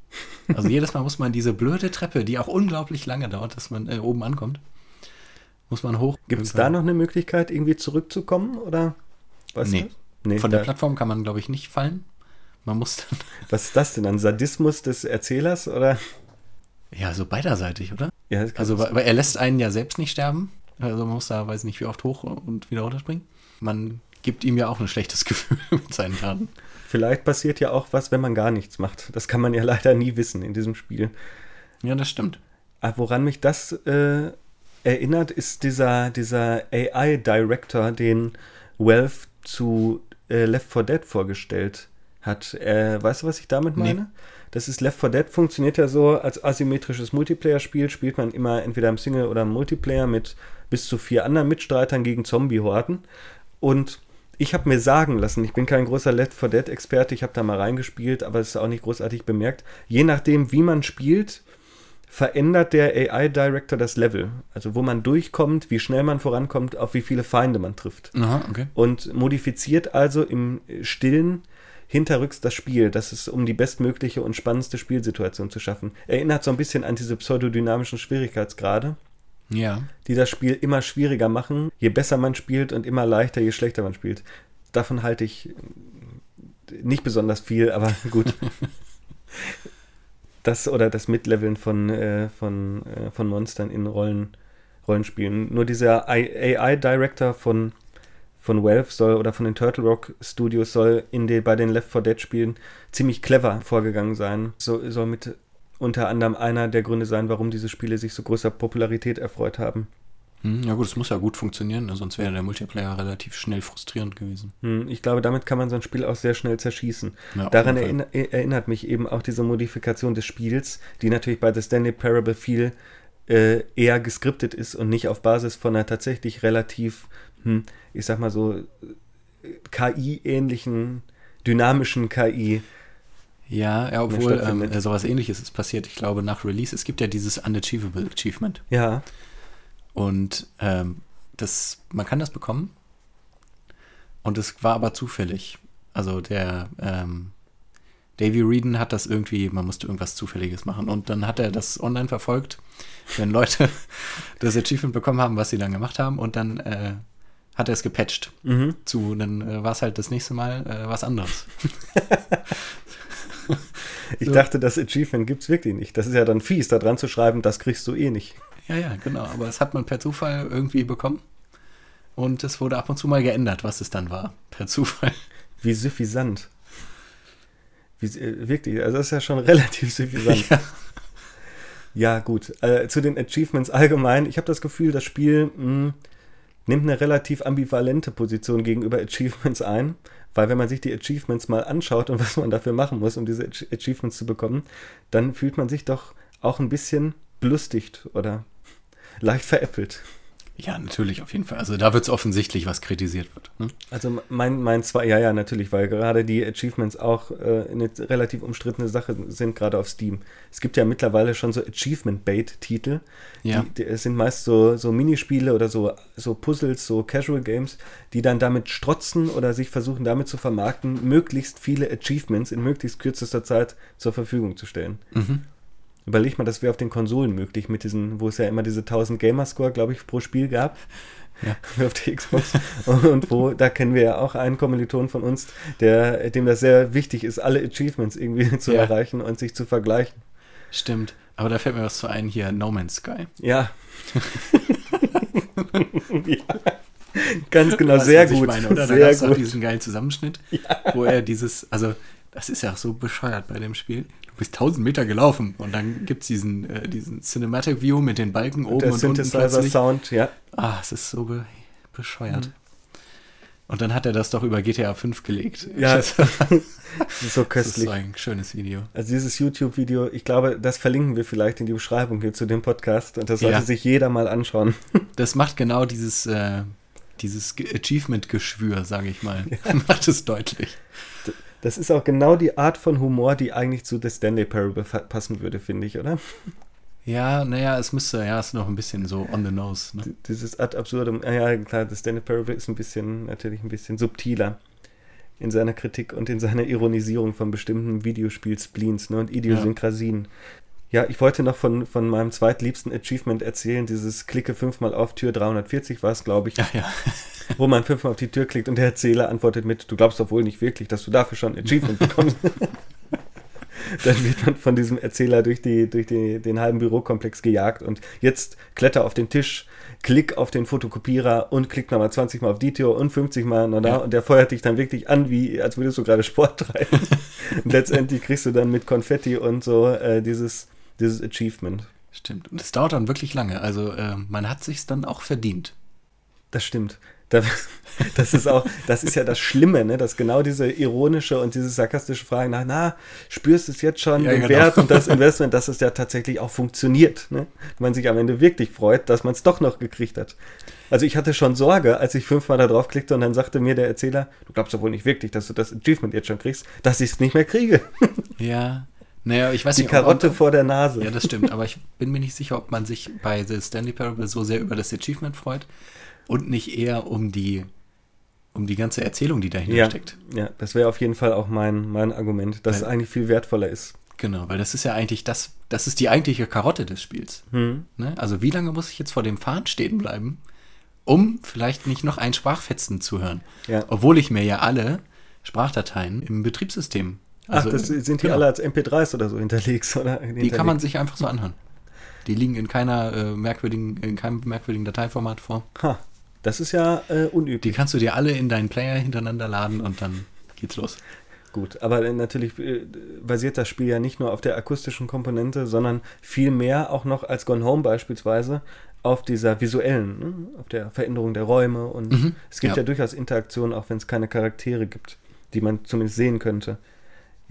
[SPEAKER 2] Also jedes Mal muss man diese blöde Treppe, die auch unglaublich lange dauert, dass man äh, oben ankommt, muss man hoch.
[SPEAKER 1] Gibt es da noch eine Möglichkeit, irgendwie zurückzukommen? Oder
[SPEAKER 2] was? Nee. nee. Von der Plattform kann man, glaube ich, nicht fallen. Man muss dann.
[SPEAKER 1] Was ist das denn? Ein Sadismus des Erzählers? Oder?
[SPEAKER 2] Ja, so beiderseitig, oder?
[SPEAKER 1] Ja,
[SPEAKER 2] also, weil, weil er lässt einen ja selbst nicht sterben. Also man muss da, weiß nicht, wie oft hoch und wieder runterspringen. Man gibt ihm ja auch ein schlechtes Gefühl mit seinen Taten.
[SPEAKER 1] Vielleicht passiert ja auch was, wenn man gar nichts macht. Das kann man ja leider nie wissen in diesem Spiel.
[SPEAKER 2] Ja, das stimmt.
[SPEAKER 1] Aber woran mich das äh, erinnert, ist dieser, dieser AI-Director, den Valve zu äh, Left 4 Dead vorgestellt hat. Äh, weißt du, was ich damit meine? Nee. Das ist Left 4 Dead funktioniert ja so als asymmetrisches Multiplayer-Spiel. Spielt man immer entweder im Single oder im Multiplayer mit bis zu vier anderen Mitstreitern gegen Zombie-Horden. Und ich habe mir sagen lassen, ich bin kein großer Left 4 Dead-Experte, ich habe da mal reingespielt, aber es ist auch nicht großartig bemerkt. Je nachdem, wie man spielt, verändert der AI-Director das Level. Also wo man durchkommt, wie schnell man vorankommt, auf wie viele Feinde man trifft.
[SPEAKER 2] Aha, okay.
[SPEAKER 1] Und modifiziert also im Stillen hinterrücks das Spiel, dass es um die bestmögliche und spannendste Spielsituation zu schaffen. Erinnert so ein bisschen an diese pseudodynamischen Schwierigkeitsgrade,
[SPEAKER 2] Ja.
[SPEAKER 1] die das Spiel immer schwieriger machen, je besser man spielt und immer leichter, je schlechter man spielt. Davon halte ich nicht besonders viel, aber gut. Das oder das Mitleveln von, äh, von, äh, von Monstern in Rollen, Rollenspielen. Nur dieser AI-Director von, von Valve soll oder von den Turtle Rock Studios soll in den, bei den Left 4 Dead Spielen ziemlich clever vorgegangen sein. So, soll mit unter anderem einer der Gründe sein, warum diese Spiele sich so großer Popularität erfreut haben.
[SPEAKER 2] Hm, ja gut, es muss ja gut funktionieren, ne? sonst wäre der Multiplayer relativ schnell frustrierend gewesen.
[SPEAKER 1] Hm, Ich glaube, damit kann man so ein Spiel auch sehr schnell zerschießen.
[SPEAKER 2] Ja,
[SPEAKER 1] Daran
[SPEAKER 2] Fall.
[SPEAKER 1] erinner erinnert mich eben auch diese Modifikation des Spiels, die natürlich bei The Stanley Parable viel äh, eher geskriptet ist und nicht auf Basis von einer tatsächlich relativ, hm, ich sag mal so, äh, KI-ähnlichen, dynamischen KI.
[SPEAKER 2] Ja, ja obwohl ähm, äh, sowas ähnliches ist passiert. Ich glaube, nach Release, es gibt ja dieses Unachievable Achievement.
[SPEAKER 1] Ja,
[SPEAKER 2] Und ähm, das, man kann das bekommen. Und es war aber zufällig. Also der ähm, Davy Reeden hat das irgendwie, man musste irgendwas Zufälliges machen. Und dann hat er das online verfolgt, wenn Leute das Achievement bekommen haben, was sie dann gemacht haben. Und dann äh, hat er es gepatcht
[SPEAKER 1] mhm.
[SPEAKER 2] zu. Dann äh, war es halt das nächste Mal äh, was anderes.
[SPEAKER 1] ich
[SPEAKER 2] So.
[SPEAKER 1] dachte, das Achievement gibt's wirklich nicht. Das ist ja dann fies, da dran zu schreiben, das kriegst du eh nicht.
[SPEAKER 2] Ja, ja, genau. Aber das hat man per Zufall irgendwie bekommen. Und es wurde ab und zu mal geändert, was es dann war. Per Zufall.
[SPEAKER 1] Wie suffisant. Wie, äh, wirklich, also das ist ja schon relativ suffisant.
[SPEAKER 2] Ja.
[SPEAKER 1] Ja, gut. Äh, zu den Achievements allgemein. Ich habe das Gefühl, das Spiel mh, nimmt eine relativ ambivalente Position gegenüber Achievements ein. Weil wenn man sich die Achievements mal anschaut und was man dafür machen muss, um diese Ach Achievements zu bekommen, dann fühlt man sich doch auch ein bisschen belustigt oder leicht veräppelt.
[SPEAKER 2] Ja, natürlich, auf jeden Fall. Also da wird es offensichtlich, was kritisiert wird. Ne?
[SPEAKER 1] Also mein, mein zwei, ja, ja, natürlich, weil gerade die Achievements auch äh, eine relativ umstrittene Sache sind, gerade auf Steam. Es gibt ja mittlerweile schon so Achievement-Bait-Titel.
[SPEAKER 2] Ja.
[SPEAKER 1] Die, die, es sind meist so, so Minispiele oder so, so Puzzles, so Casual Games, die dann damit strotzen oder sich versuchen damit zu vermarkten, möglichst viele Achievements in möglichst kürzester Zeit zur Verfügung zu stellen.
[SPEAKER 2] Mhm.
[SPEAKER 1] Überleg mal, das wäre auf den Konsolen möglich, mit diesen, wo es ja immer diese 1000 Gamerscore, glaube ich, pro Spiel gab.
[SPEAKER 2] Ja.
[SPEAKER 1] Auf der Xbox. Und wo, da kennen wir ja auch einen Kommiliton von uns, der, dem das sehr wichtig ist, alle Achievements irgendwie zu
[SPEAKER 2] Ja.
[SPEAKER 1] erreichen und sich zu vergleichen.
[SPEAKER 2] Stimmt. Aber da fällt mir was zu ein hier, No Man's Sky.
[SPEAKER 1] Ja. ja. Ganz genau, sehr gut.
[SPEAKER 2] Meine, oder? Da
[SPEAKER 1] sehr
[SPEAKER 2] gab es auch
[SPEAKER 1] gut.
[SPEAKER 2] diesen geilen Zusammenschnitt, wo er dieses, also das ist ja auch so bescheuert bei dem Spiel. Du bist 1000 Meter gelaufen und dann gibt es diesen, äh, diesen Cinematic View mit den Balken oben
[SPEAKER 1] Der
[SPEAKER 2] und unten plötzlich.
[SPEAKER 1] Synthesizer-Sound, ja.
[SPEAKER 2] Ah, es ist so be bescheuert.
[SPEAKER 1] Mhm.
[SPEAKER 2] Und dann hat er das doch über GTA 5 gelegt.
[SPEAKER 1] Ja,
[SPEAKER 2] das,
[SPEAKER 1] ist so
[SPEAKER 2] das ist
[SPEAKER 1] köstlich.
[SPEAKER 2] so ein schönes Video.
[SPEAKER 1] Also dieses YouTube-Video, ich glaube, das verlinken wir vielleicht in die Beschreibung hier zu dem Podcast und das sollte
[SPEAKER 2] Ja.
[SPEAKER 1] sich jeder mal anschauen.
[SPEAKER 2] Das macht genau dieses, äh, dieses Ge- Achievement-Geschwür, sage ich mal. macht es deutlich.
[SPEAKER 1] Das ist auch genau die Art von Humor, die eigentlich zu The Stanley Parable passen würde, finde ich, oder?
[SPEAKER 2] Ja, naja, es müsste, ja, es ist noch ein bisschen so on the nose. Ne?
[SPEAKER 1] Dieses ad absurdum. Ja, ja, klar, The Stanley Parable ist ein bisschen, natürlich ein bisschen subtiler in seiner Kritik und in seiner Ironisierung von bestimmten Videospiel-Spleens ne, und Idiosynkrasien. Ja. Ich wollte noch von, von meinem zweitliebsten Achievement erzählen, dieses Klicke fünfmal auf Tür 340 war es, glaube ich,
[SPEAKER 2] Ja, ja.
[SPEAKER 1] wo man fünfmal auf die Tür klickt und der Erzähler antwortet mit, du glaubst doch wohl nicht wirklich, dass du dafür schon ein Achievement bekommst. Dann wird man von diesem Erzähler durch, die, durch die, den halben Bürokomplex gejagt und jetzt kletter auf den Tisch, klick auf den Fotokopierer und klick nochmal 20 Mal auf die Tür und 50 Mal na da
[SPEAKER 2] Ja.
[SPEAKER 1] und der feuert dich dann wirklich an, wie als würdest du gerade Sport treiben. und letztendlich kriegst du dann mit Konfetti und so äh, dieses, dieses Achievement.
[SPEAKER 2] Stimmt. Und es dauert dann wirklich lange. Also äh, man hat sich's dann auch verdient.
[SPEAKER 1] Das stimmt. Da- Das ist auch, das ist ja das Schlimme, ne? dass genau diese ironische und diese sarkastische Frage nach, na, spürst du es jetzt schon,
[SPEAKER 2] Ja,
[SPEAKER 1] den
[SPEAKER 2] genau.
[SPEAKER 1] Wert und das Investment, dass es ja tatsächlich auch funktioniert. Ne? Man sich am Ende wirklich freut, dass man es doch noch gekriegt hat. Also ich hatte schon Sorge, als ich fünfmal da drauf klickte und dann sagte mir der Erzähler, du glaubst doch wohl nicht wirklich, dass du das Achievement jetzt schon kriegst, dass ich es nicht mehr kriege.
[SPEAKER 2] Ja, Naja, ich weiß
[SPEAKER 1] Die
[SPEAKER 2] nicht,
[SPEAKER 1] Karotte
[SPEAKER 2] ob,
[SPEAKER 1] vor der Nase.
[SPEAKER 2] Ja, das stimmt, aber ich bin mir nicht sicher, ob man sich bei The Stanley Parable so sehr über das Achievement freut und nicht eher um die, um die ganze Erzählung, die dahinter
[SPEAKER 1] ja,
[SPEAKER 2] steckt.
[SPEAKER 1] ja, das wäre auf jeden Fall auch mein, mein Argument, dass es
[SPEAKER 2] Weil-
[SPEAKER 1] eigentlich viel wertvoller ist.
[SPEAKER 2] Genau, weil das ist ja eigentlich das, das ist die eigentliche Karotte des Spiels.
[SPEAKER 1] Hm.
[SPEAKER 2] Ne? Also wie lange muss ich jetzt vor dem Fahren stehen bleiben, um vielleicht nicht noch ein Sprachfetzen zu hören?
[SPEAKER 1] Ja.
[SPEAKER 2] Obwohl ich mir ja alle Sprachdateien im Betriebssystem.
[SPEAKER 1] Ach, das sind die
[SPEAKER 2] genau,
[SPEAKER 1] alle als MP3s oder so hinterlegt, oder?
[SPEAKER 2] Die kann man sich einfach so anhören. Die liegen in keiner äh, merkwürdigen, in keinem merkwürdigen Dateiformat vor.
[SPEAKER 1] Ha, das ist ja äh, unüblich.
[SPEAKER 2] Die kannst du dir alle in deinen Player hintereinander laden und dann geht's los.
[SPEAKER 1] Gut, aber äh, natürlich äh, basiert das Spiel ja nicht nur auf der akustischen Komponente, sondern viel mehr auch noch als Gone Home beispielsweise auf dieser visuellen, ne? auf der Veränderung der Räume und
[SPEAKER 2] Mhm,
[SPEAKER 1] es gibt
[SPEAKER 2] ja.
[SPEAKER 1] ja. durchaus Interaktionen, auch wenn es keine Charaktere gibt, die man zumindest sehen könnte.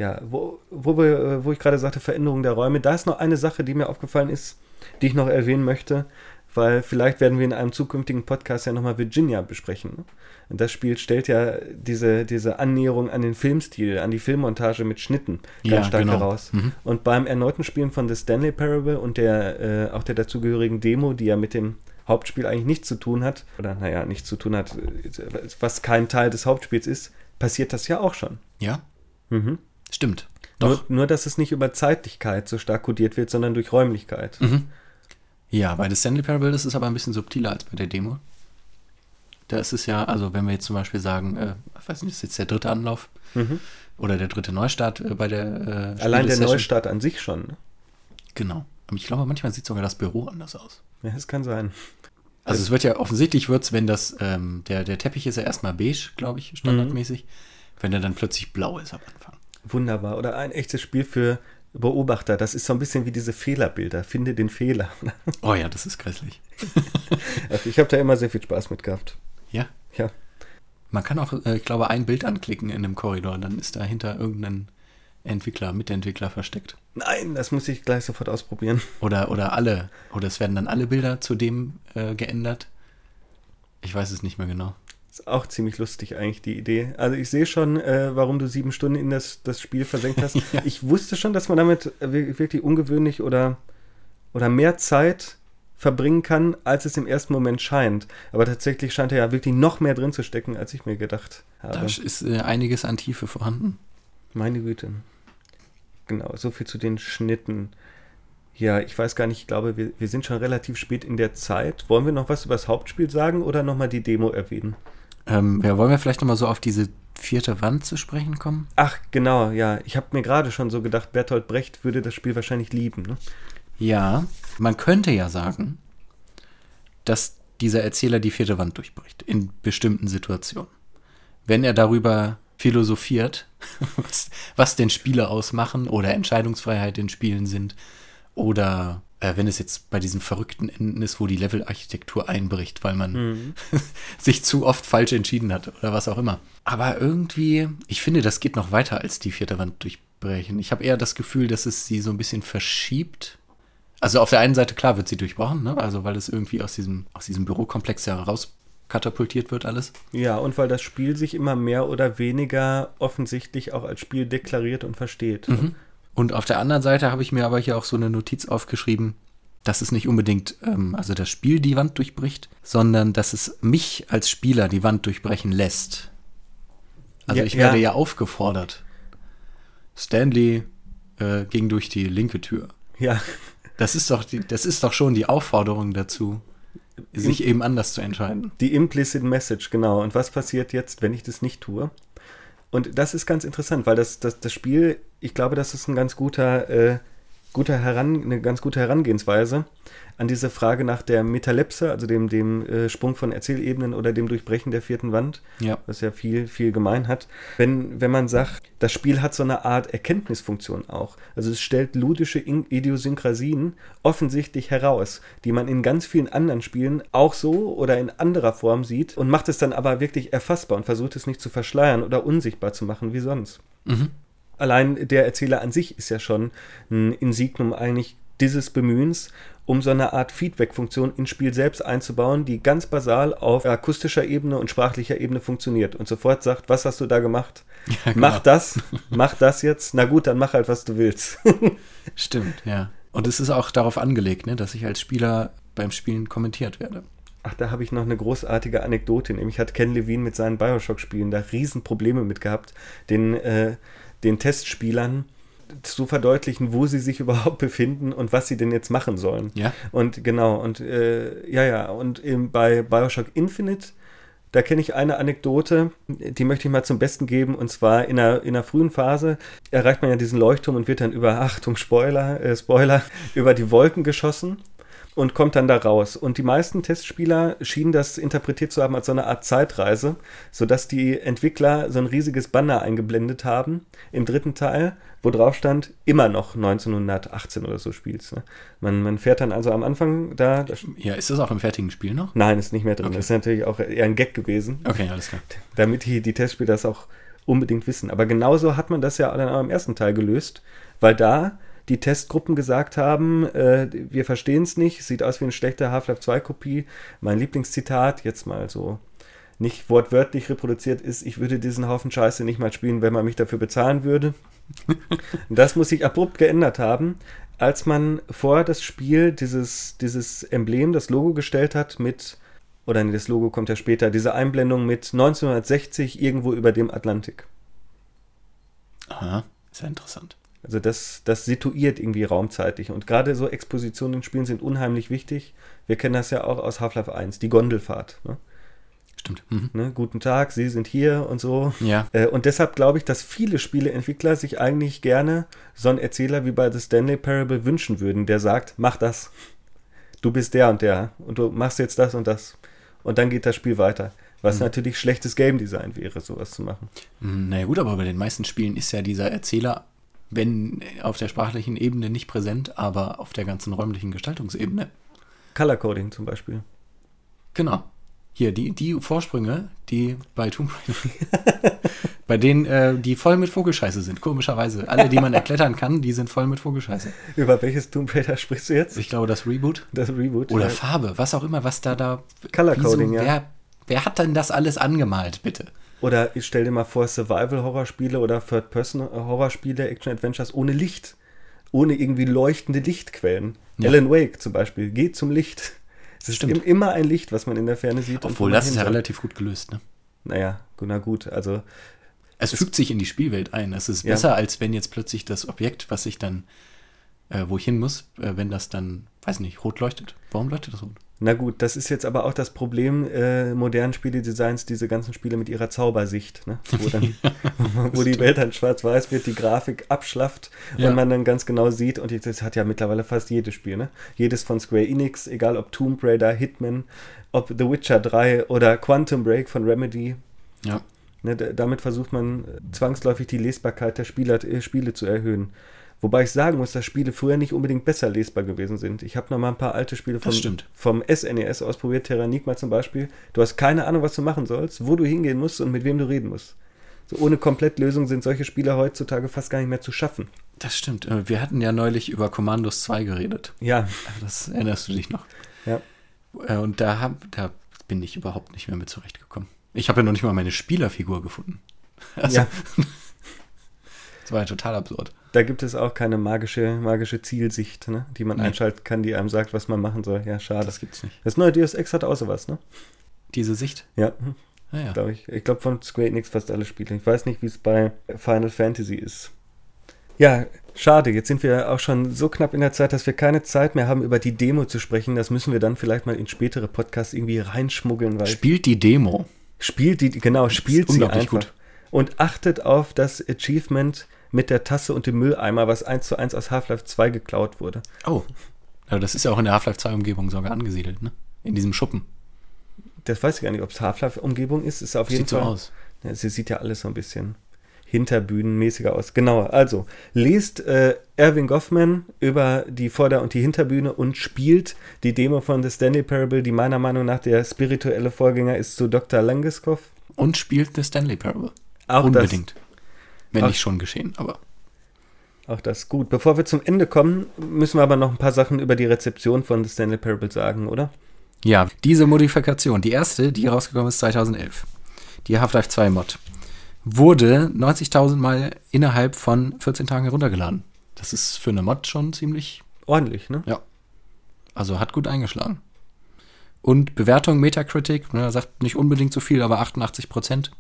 [SPEAKER 1] Ja, wo, wo, wir, wo ich gerade sagte, Veränderung der Räume, da ist noch eine Sache, die mir aufgefallen ist, die ich noch erwähnen möchte, weil vielleicht werden wir in einem zukünftigen Podcast ja nochmal Virginia besprechen. Und das Spiel stellt ja diese, diese Annäherung an den Filmstil, an die Filmmontage mit Schnitten ganz
[SPEAKER 2] Ja,
[SPEAKER 1] stark
[SPEAKER 2] genau.
[SPEAKER 1] heraus.
[SPEAKER 2] Mhm.
[SPEAKER 1] Und beim erneuten Spielen von The Stanley Parable und der äh, auch der dazugehörigen Demo, die ja mit dem Hauptspiel eigentlich nichts zu tun hat, oder naja, nichts zu tun hat, was kein Teil des Hauptspiels ist, passiert das ja auch schon.
[SPEAKER 2] Ja,
[SPEAKER 1] Mhm.
[SPEAKER 2] Stimmt.
[SPEAKER 1] Nur,
[SPEAKER 2] Doch.
[SPEAKER 1] nur, dass es nicht über Zeitlichkeit so stark kodiert wird, sondern durch Räumlichkeit.
[SPEAKER 2] Mhm. Ja, bei The Stanley Parable ist es aber ein bisschen subtiler als bei der Demo. Da ist es ja, also wenn wir jetzt zum Beispiel sagen, äh, ich weiß nicht, das ist jetzt der dritte Anlauf
[SPEAKER 1] Mhm.
[SPEAKER 2] oder der dritte Neustart äh, bei der äh,
[SPEAKER 1] Allein der. Neustart an sich schon. Ne?
[SPEAKER 2] Genau. Aber ich glaube, manchmal sieht sogar das Büro anders aus.
[SPEAKER 1] Ja, das kann sein.
[SPEAKER 2] Also es wird ja offensichtlich wird's, wenn das, ähm, der, der Teppich ist ja erstmal beige, glaube ich, standardmäßig. Wenn er dann plötzlich blau ist am Anfang.
[SPEAKER 1] Wunderbar. Oder ein echtes Spiel für Beobachter. Das ist so ein bisschen wie diese Fehlerbilder. Finde den Fehler.
[SPEAKER 2] Oh ja, das ist grässlich.
[SPEAKER 1] Also ich habe da immer sehr viel Spaß mit gehabt.
[SPEAKER 2] Ja.
[SPEAKER 1] Ja.
[SPEAKER 2] Man kann auch, äh, ich glaube, ein Bild anklicken in einem Korridor, dann ist dahinter irgendein Entwickler, Mitentwickler versteckt.
[SPEAKER 1] Nein, das muss ich gleich sofort ausprobieren.
[SPEAKER 2] Oder, oder alle, oder es werden dann alle Bilder zu dem äh, geändert. Ich weiß es nicht mehr genau.
[SPEAKER 1] Ist auch ziemlich lustig eigentlich, die Idee. Also ich sehe schon, äh, warum du sieben Stunden in das, das Spiel versenkt hast.
[SPEAKER 2] Ja.
[SPEAKER 1] Ich wusste schon, dass man damit wir- wirklich ungewöhnlich oder, oder mehr Zeit verbringen kann, als es im ersten Moment scheint. Aber tatsächlich scheint er ja wirklich noch mehr drin zu stecken, als ich mir gedacht habe.
[SPEAKER 2] Da ist äh, einiges an Tiefe vorhanden.
[SPEAKER 1] Meine Güte. Genau, so viel zu den Schnitten. Ja, ich weiß gar nicht, ich glaube, wir, wir sind schon relativ spät in der Zeit. Wollen wir noch was über das Hauptspiel sagen oder nochmal die Demo erwähnen?
[SPEAKER 2] Ähm, ja, wollen wir vielleicht nochmal so auf diese vierte Wand zu sprechen kommen?
[SPEAKER 1] Ach, genau, ja. Ich habe mir gerade schon so gedacht, Bertolt Brecht würde das Spiel wahrscheinlich lieben. Ne?
[SPEAKER 2] Ja, man könnte ja sagen, dass dieser Erzähler die vierte Wand durchbricht in bestimmten Situationen. Wenn er darüber philosophiert, was, was denn Spiele ausmachen oder Entscheidungsfreiheit in Spielen sind oder äh, wenn es jetzt bei diesen verrückten Enden ist, wo die Levelarchitektur einbricht, weil man sich zu oft falsch entschieden hat oder was auch immer. Aber irgendwie, ich finde, das geht noch weiter als die vierte Wand durchbrechen. Ich habe eher das Gefühl, dass es sie so ein bisschen verschiebt. Also auf der einen Seite, klar, wird sie durchbrochen, ne? Also weil es irgendwie aus diesem, aus diesem Bürokomplex heraus katapultiert wird alles.
[SPEAKER 1] Ja, und weil das Spiel sich immer mehr oder weniger offensichtlich auch als Spiel deklariert und versteht.
[SPEAKER 2] Mhm. Und auf der anderen Seite habe ich mir aber hier auch so eine Notiz aufgeschrieben, dass es nicht unbedingt, ähm, also das Spiel die Wand durchbricht, sondern dass es mich als Spieler die Wand durchbrechen lässt. Also
[SPEAKER 1] Ja,
[SPEAKER 2] ich werde
[SPEAKER 1] ja.
[SPEAKER 2] ja aufgefordert. Stanley äh, ging durch die linke Tür.
[SPEAKER 1] Ja,
[SPEAKER 2] Das ist doch, die, das ist doch schon die Aufforderung dazu, sich eben anders zu entscheiden.
[SPEAKER 1] Die implicit message, genau. Und was passiert jetzt, wenn ich das nicht tue? Und das ist ganz interessant, weil das, das, das Spiel, ich glaube, das ist ein ganz guter, äh, guter Heran, eine ganz gute Herangehensweise an diese Frage nach der Metalepse, also dem, dem äh, Sprung von Erzählebenen oder dem Durchbrechen der vierten Wand,
[SPEAKER 2] Ja.
[SPEAKER 1] was ja viel, viel gemein hat. Wenn, wenn man sagt, das Spiel hat so eine Art Erkenntnisfunktion auch. Also es stellt ludische Idiosynkrasien offensichtlich heraus, die man in ganz vielen anderen Spielen auch so oder in anderer Form sieht und macht es dann aber wirklich erfassbar und versucht es nicht zu verschleiern oder unsichtbar zu machen wie sonst.
[SPEAKER 2] Mhm.
[SPEAKER 1] Allein der Erzähler an sich ist ja schon ein Insignum eigentlich dieses Bemühens um so eine Art Feedback-Funktion ins Spiel selbst einzubauen, die ganz basal auf akustischer Ebene und sprachlicher Ebene funktioniert und sofort sagt, was hast du da gemacht?
[SPEAKER 2] Ja,
[SPEAKER 1] Mach
[SPEAKER 2] genau.
[SPEAKER 1] das, mach das jetzt. Na gut, dann mach halt, was du willst.
[SPEAKER 2] Stimmt, ja. Und es ist auch darauf angelegt, ne, dass ich als Spieler beim Spielen kommentiert werde.
[SPEAKER 1] Ach, da habe ich noch eine großartige Anekdote. Nämlich hat Ken Levine mit seinen Bioshock-Spielen da Riesenprobleme mit gehabt, den, äh, den Testspielern zu verdeutlichen, wo sie sich überhaupt befinden und was sie denn jetzt machen sollen.
[SPEAKER 2] Ja?
[SPEAKER 1] Und genau, und äh, ja, ja, und im, bei Bioshock Infinite, da kenne ich eine Anekdote, die möchte ich mal zum Besten geben, und zwar in einer, in einer frühen Phase erreicht man ja diesen Leuchtturm und wird dann über, Achtung, Spoiler, äh, Spoiler, über die Wolken geschossen und kommt dann da raus. Und die meisten Testspieler schienen das interpretiert zu haben als so eine Art Zeitreise, sodass die Entwickler so ein riesiges Banner eingeblendet haben im dritten Teil, wo drauf stand, immer noch 1918 oder so spielst. Ne? Man, man fährt dann also am Anfang da. da
[SPEAKER 2] Ja, ist das auch im fertigen Spiel noch?
[SPEAKER 1] Nein, ist nicht mehr drin.
[SPEAKER 2] Okay.
[SPEAKER 1] Das ist natürlich auch eher ein Gag gewesen,
[SPEAKER 2] Okay, alles klar.
[SPEAKER 1] damit die, die Testspieler das auch unbedingt wissen. Aber genauso hat man das ja dann auch im ersten Teil gelöst, weil da die Testgruppen gesagt haben, äh, wir verstehen es nicht, sieht aus wie eine schlechte Half-Life 2-Kopie. Mein Lieblingszitat, jetzt mal so nicht wortwörtlich reproduziert ist, ich würde diesen Haufen Scheiße nicht mal spielen, wenn man mich dafür bezahlen würde. das muss sich abrupt geändert haben, als man vor das Spiel dieses, dieses Emblem, das Logo gestellt hat mit, oder nee, das Logo kommt ja später, diese Einblendung mit 1960 irgendwo über dem Atlantik.
[SPEAKER 2] Aha, ja interessant.
[SPEAKER 1] Also das, das situiert irgendwie raumzeitlich. Und gerade so Expositionen in Spielen sind unheimlich wichtig. Wir kennen das ja auch aus Half-Life 1, die Gondelfahrt. Ne?
[SPEAKER 2] Stimmt. Mhm.
[SPEAKER 1] Ne? Guten Tag, Sie sind hier und so.
[SPEAKER 2] Ja,
[SPEAKER 1] Äh, und deshalb glaube ich, dass viele Spieleentwickler sich eigentlich gerne so einen Erzähler wie bei The Stanley Parable wünschen würden, der sagt, mach das. Du bist der und der und du machst jetzt das und das. Und dann geht das Spiel weiter. Was
[SPEAKER 2] Mhm.
[SPEAKER 1] natürlich schlechtes Game Design wäre, sowas zu machen.
[SPEAKER 2] Naja gut, aber bei den meisten Spielen ist ja dieser Erzähler, wenn auf der sprachlichen Ebene nicht präsent, aber auf der ganzen räumlichen Gestaltungsebene.
[SPEAKER 1] Color Coding zum Beispiel.
[SPEAKER 2] Genau. Hier, die, die Vorsprünge, die bei Tomb Raider, bei denen, äh, die voll mit Vogelscheiße sind, komischerweise. Alle, die man erklettern kann, die sind voll mit Vogelscheiße.
[SPEAKER 1] Über welches Tomb Raider sprichst du jetzt?
[SPEAKER 2] Ich glaube, das Reboot.
[SPEAKER 1] Das Reboot?
[SPEAKER 2] Oder
[SPEAKER 1] Ja.
[SPEAKER 2] Farbe, was auch immer, was da da.
[SPEAKER 1] Color
[SPEAKER 2] wieso,
[SPEAKER 1] Coding, ja.
[SPEAKER 2] Wer, wer hat denn das alles angemalt, bitte?
[SPEAKER 1] Oder ich stell dir mal vor, Survival-Horrorspiele oder Third-Person-Horrorspiele, Action-Adventures ohne Licht. Ohne irgendwie leuchtende Lichtquellen.
[SPEAKER 2] Ja.
[SPEAKER 1] Alan Wake zum Beispiel, geht zum Licht. Es ist
[SPEAKER 2] Stimmt.
[SPEAKER 1] im, immer ein Licht, was man in der Ferne sieht.
[SPEAKER 2] Obwohl, das ist ja relativ gut gelöst, ne?
[SPEAKER 1] Naja, na gut, also
[SPEAKER 2] Es fügt sich in die Spielwelt ein. Es ist
[SPEAKER 1] Ja.
[SPEAKER 2] besser, als wenn jetzt plötzlich das Objekt, was ich dann, äh, wo ich hin muss, äh, wenn das dann, weiß nicht, rot leuchtet. Warum leuchtet das rot?
[SPEAKER 1] Na gut, das ist jetzt aber auch das Problem äh, modernen Spieledesigns, diese ganzen Spiele mit ihrer Zaubersicht, ne? wo, dann, wo die Welt dann schwarz-weiß wird, die Grafik abschlafft
[SPEAKER 2] Ja.
[SPEAKER 1] und man dann ganz genau sieht, und das hat ja mittlerweile fast jedes Spiel, ne? jedes von Square Enix, egal ob Tomb Raider, Hitman, ob The Witcher 3 oder Quantum Break von Remedy,
[SPEAKER 2] Ja.
[SPEAKER 1] Ne, damit versucht man äh, zwangsläufig die Lesbarkeit der Spieler, äh, Spiele zu erhöhen. Wobei ich sagen muss, dass Spiele früher nicht unbedingt besser lesbar gewesen sind. Ich habe noch mal ein paar alte Spiele vom, vom SNES ausprobiert, Terranigma zum Beispiel. Du hast keine Ahnung, was du machen sollst, wo du hingehen musst und mit wem du reden musst. So ohne Komplettlösung sind solche Spiele heutzutage fast gar nicht mehr zu schaffen.
[SPEAKER 2] Das stimmt. Äh, Wir hatten ja neulich über Commandos 2 geredet.
[SPEAKER 1] Ja,
[SPEAKER 2] Das erinnerst du dich noch.
[SPEAKER 1] ja.
[SPEAKER 2] Äh, Und da, hab, da bin ich überhaupt nicht mehr mit zurechtgekommen. Ich habe ja noch nicht mal meine Spielerfigur gefunden. Also,
[SPEAKER 1] ja.
[SPEAKER 2] Das war ja total absurd.
[SPEAKER 1] Da gibt es auch keine magische, magische Zielsicht, ne, die man
[SPEAKER 2] Nee.
[SPEAKER 1] einschalten kann, die einem sagt, was man machen soll. Ja, schade.
[SPEAKER 2] Das gibt's nicht.
[SPEAKER 1] Das neue Deus Ex hat auch sowas, ne?
[SPEAKER 2] Diese Sicht?
[SPEAKER 1] Ja,
[SPEAKER 2] Naja.
[SPEAKER 1] glaube ich. Ich glaube von Square Enix fast alle Spiele. Ich weiß nicht, wie es bei Final Fantasy ist. Ja, schade. Jetzt sind wir auch schon so knapp in der Zeit, dass wir keine Zeit mehr haben, über die Demo zu sprechen. Das müssen wir dann vielleicht mal in spätere Podcasts irgendwie reinschmuggeln, weil
[SPEAKER 2] Spielt die Demo.
[SPEAKER 1] spielt die, genau, spielt sie einfach.
[SPEAKER 2] gut.
[SPEAKER 1] Und achtet auf das Achievement mit der Tasse und dem Mülleimer, was eins zu eins aus Half-Life 2 geklaut wurde.
[SPEAKER 2] Oh. Ja, das ist ja auch in der Half-Life 2 Umgebung sogar angesiedelt, ne? In diesem Schuppen.
[SPEAKER 1] Das weiß ich gar nicht, ob es Half-Life-Umgebung ist. Ist auf jeden
[SPEAKER 2] Sieht so
[SPEAKER 1] Fall.
[SPEAKER 2] aus.
[SPEAKER 1] Ja, sie sieht ja alles so ein bisschen hinterbühnenmäßiger aus. Genau, also lest äh, Erwin Goffman über die Vorder- und die Hinterbühne und spielt die Demo von The Stanley Parable, die meiner Meinung nach der spirituelle Vorgänger ist zu Dr. Langeskov.
[SPEAKER 2] Und spielt The Stanley Parable.
[SPEAKER 1] Auch
[SPEAKER 2] Unbedingt. Wenn
[SPEAKER 1] Ach.
[SPEAKER 2] nicht schon geschehen, aber.
[SPEAKER 1] Auch das gut. Bevor wir zum Ende kommen, müssen wir aber noch ein paar Sachen über die Rezeption von The Stanley Parable sagen, oder?
[SPEAKER 2] Ja, diese Modifikation, die erste, die rausgekommen ist 2011, die Half-Life 2 Mod, wurde 90.000 Mal innerhalb von 14 Tagen heruntergeladen. Das ist für eine Mod schon ziemlich
[SPEAKER 1] Ordentlich, ne?
[SPEAKER 2] Ja. Also hat gut eingeschlagen. Und Bewertung Metacritic, ne, sagt nicht unbedingt so viel, aber 88 Prozent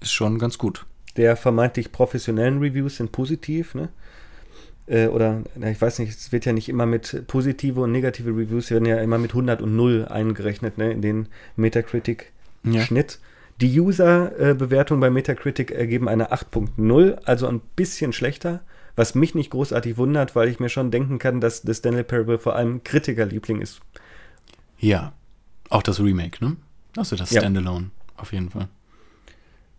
[SPEAKER 2] ist schon ganz gut.
[SPEAKER 1] Der vermeintlich professionellen Reviews sind positiv, ne? Äh, oder, ich weiß nicht, es wird ja nicht immer mit positive und negative Reviews, werden ja immer mit 100 und 0 eingerechnet, ne? In den Metacritic-Schnitt. Die User-Bewertungen bei Metacritic ergeben eine 8.0, also ein bisschen schlechter, was mich nicht großartig wundert, weil ich mir schon denken kann, dass The Stanley Parable vor allem Kritikerliebling ist.
[SPEAKER 2] Ja. Auch das Remake, ne? Also das
[SPEAKER 1] Ja.
[SPEAKER 2] Standalone, auf jeden Fall.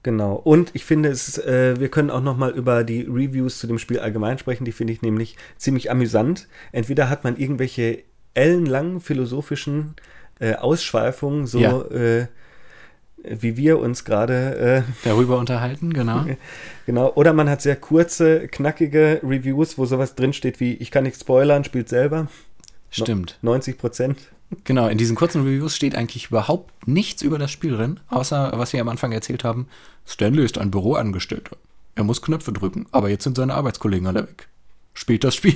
[SPEAKER 1] Genau. Und ich finde, es, äh, wir können auch noch mal über die Reviews zu dem Spiel allgemein sprechen. Die finde ich nämlich ziemlich amüsant. Entweder hat man irgendwelche ellenlangen philosophischen äh, Ausschweifungen, so
[SPEAKER 2] Ja.
[SPEAKER 1] äh, wie wir uns gerade äh,
[SPEAKER 2] Darüber unterhalten, genau.
[SPEAKER 1] Genau, oder man hat sehr kurze, knackige Reviews, wo sowas drinsteht wie, ich kann nicht spoilern, spielt selber.
[SPEAKER 2] Stimmt.
[SPEAKER 1] 90 Prozent.
[SPEAKER 2] Genau, in diesen kurzen Reviews steht eigentlich überhaupt nichts über das Spiel drin, außer was wir am Anfang erzählt haben. Stanley ist ein Büroangestellter. Er muss Knöpfe drücken, aber jetzt sind seine Arbeitskollegen alle weg. Spielt das Spiel.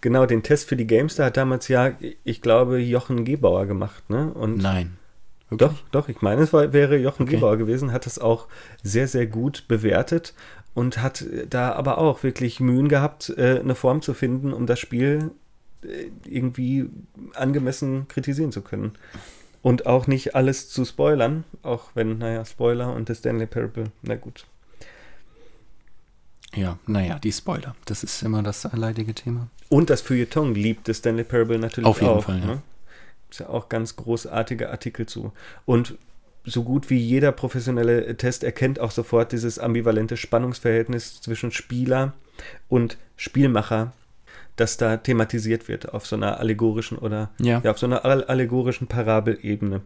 [SPEAKER 1] Genau, den Test für die Gamester hat damals ja, ich glaube, Jochen Gebauer gemacht, ne? Und
[SPEAKER 2] Nein.
[SPEAKER 1] Doch, doch, ich meine, es war, wäre Jochen
[SPEAKER 2] Okay.
[SPEAKER 1] Gebauer gewesen, hat es auch sehr, sehr gut bewertet und hat da aber auch wirklich Mühen gehabt, äh, eine Form zu finden, um das Spiel irgendwie angemessen kritisieren zu können. Und auch nicht alles zu spoilern, auch wenn, naja, Spoiler und das Stanley Parable, na gut.
[SPEAKER 2] Ja, naja, die Spoiler. Das ist immer das leidige Thema.
[SPEAKER 1] Und das Feuilleton liebt das Stanley Parable natürlich
[SPEAKER 2] Auf jeden
[SPEAKER 1] auch.
[SPEAKER 2] Fall, ja.
[SPEAKER 1] ne? Ist ja auch ganz großartige Artikel zu. Und so gut wie jeder professionelle Test erkennt auch sofort dieses ambivalente Spannungsverhältnis zwischen Spieler und Spielmacher, das da thematisiert wird auf so einer allegorischen oder
[SPEAKER 2] Ja.
[SPEAKER 1] auf so einer all- allegorischen Parabelebene.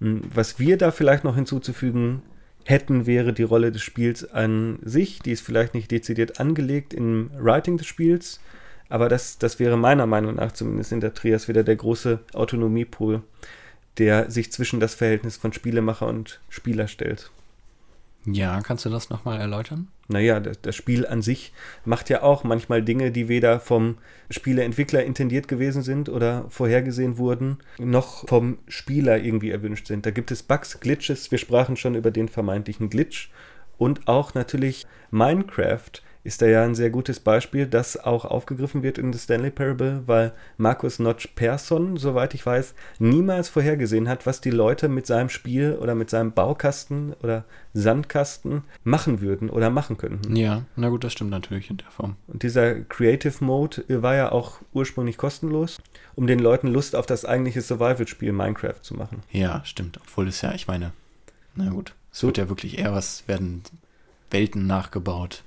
[SPEAKER 1] Hm, Was wir da vielleicht noch hinzuzufügen hätten, wäre die Rolle des Spiels an sich. Die ist vielleicht nicht dezidiert angelegt im Writing des Spiels, aber das, das wäre meiner Meinung nach zumindest in der Trias wieder der große Autonomiepool, der sich zwischen das Verhältnis von Spielemacher und Spieler stellt.
[SPEAKER 2] Ja, kannst du das nochmal erläutern?
[SPEAKER 1] Naja, das, Spiel an sich macht ja auch manchmal Dinge, die weder vom Spieleentwickler intendiert gewesen sind oder vorhergesehen wurden, noch vom Spieler irgendwie erwünscht sind. Da gibt es Bugs, Glitches, wir sprachen schon über den vermeintlichen Glitch und auch natürlich Minecraft ist da ja ein sehr gutes Beispiel, das auch aufgegriffen wird in The Stanley Parable, weil Markus Notch Persson, soweit ich weiß, niemals vorhergesehen hat, was die Leute mit seinem Spiel oder mit seinem Baukasten oder Sandkasten machen würden oder machen könnten.
[SPEAKER 2] Ja, na gut, das stimmt natürlich in der Form.
[SPEAKER 1] Und dieser Creative Mode äh, war ja auch ursprünglich kostenlos, um den Leuten Lust auf das eigentliche Survival-Spiel Minecraft zu machen.
[SPEAKER 2] Ja, stimmt. Obwohl es ja, ich meine, na gut, es
[SPEAKER 1] So-
[SPEAKER 2] wird ja wirklich eher was, werden Welten nachgebaut.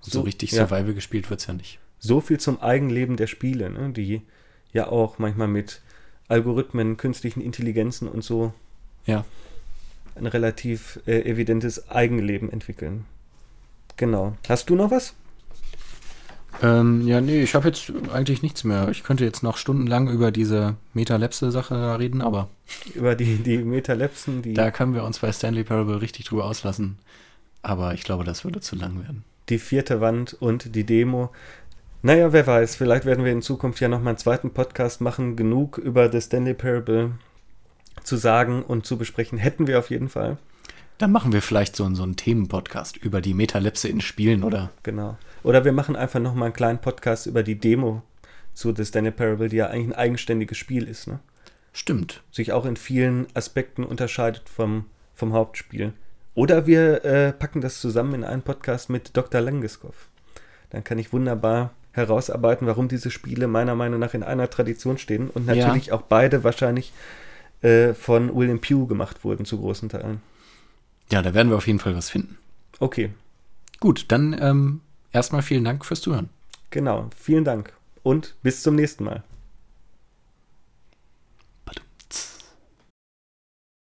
[SPEAKER 2] So,
[SPEAKER 1] So,
[SPEAKER 2] richtig
[SPEAKER 1] ja.
[SPEAKER 2] Survival gespielt wird es ja nicht.
[SPEAKER 1] So viel zum Eigenleben der Spiele, ne? die ja auch manchmal mit Algorithmen, künstlichen Intelligenzen und so
[SPEAKER 2] Ja.
[SPEAKER 1] ein relativ äh, evidentes Eigenleben entwickeln. Genau. Hast du noch was?
[SPEAKER 2] Ähm, ja, nee, ich habe jetzt eigentlich nichts mehr. Ich könnte jetzt noch stundenlang über diese Metalepse-Sache da reden, aber
[SPEAKER 1] Über die, die Metalepsen, die,
[SPEAKER 2] da können wir uns bei Stanley Parable richtig drüber auslassen. Aber ich glaube, das würde zu lang werden.
[SPEAKER 1] Die vierte Wand und die Demo. Naja, wer weiß, vielleicht werden wir in Zukunft ja nochmal einen zweiten Podcast machen. Genug über The Stanley Parable zu sagen und zu besprechen hätten wir auf jeden Fall.
[SPEAKER 2] Dann machen wir vielleicht so, so einen Themenpodcast über die Metalepse in Spielen oder
[SPEAKER 1] Genau. Oder wir machen einfach nochmal einen kleinen Podcast über die Demo zu The Stanley Parable, die ja eigentlich ein eigenständiges Spiel ist, ne?
[SPEAKER 2] Stimmt.
[SPEAKER 1] Sich auch in vielen Aspekten unterscheidet vom, vom Hauptspiel. Oder wir äh, packen das zusammen in einen Podcast mit Dr. Langeskov. Dann kann ich wunderbar herausarbeiten, warum diese Spiele meiner Meinung nach in einer Tradition stehen und
[SPEAKER 2] Ja.
[SPEAKER 1] natürlich auch beide wahrscheinlich äh, von William Pugh gemacht wurden zu großen Teilen.
[SPEAKER 2] Ja, da werden wir auf jeden Fall was finden.
[SPEAKER 1] Okay,
[SPEAKER 2] Gut, dann ähm, erstmal vielen Dank fürs Zuhören.
[SPEAKER 1] genau. Vielen Dank und bis zum nächsten Mal.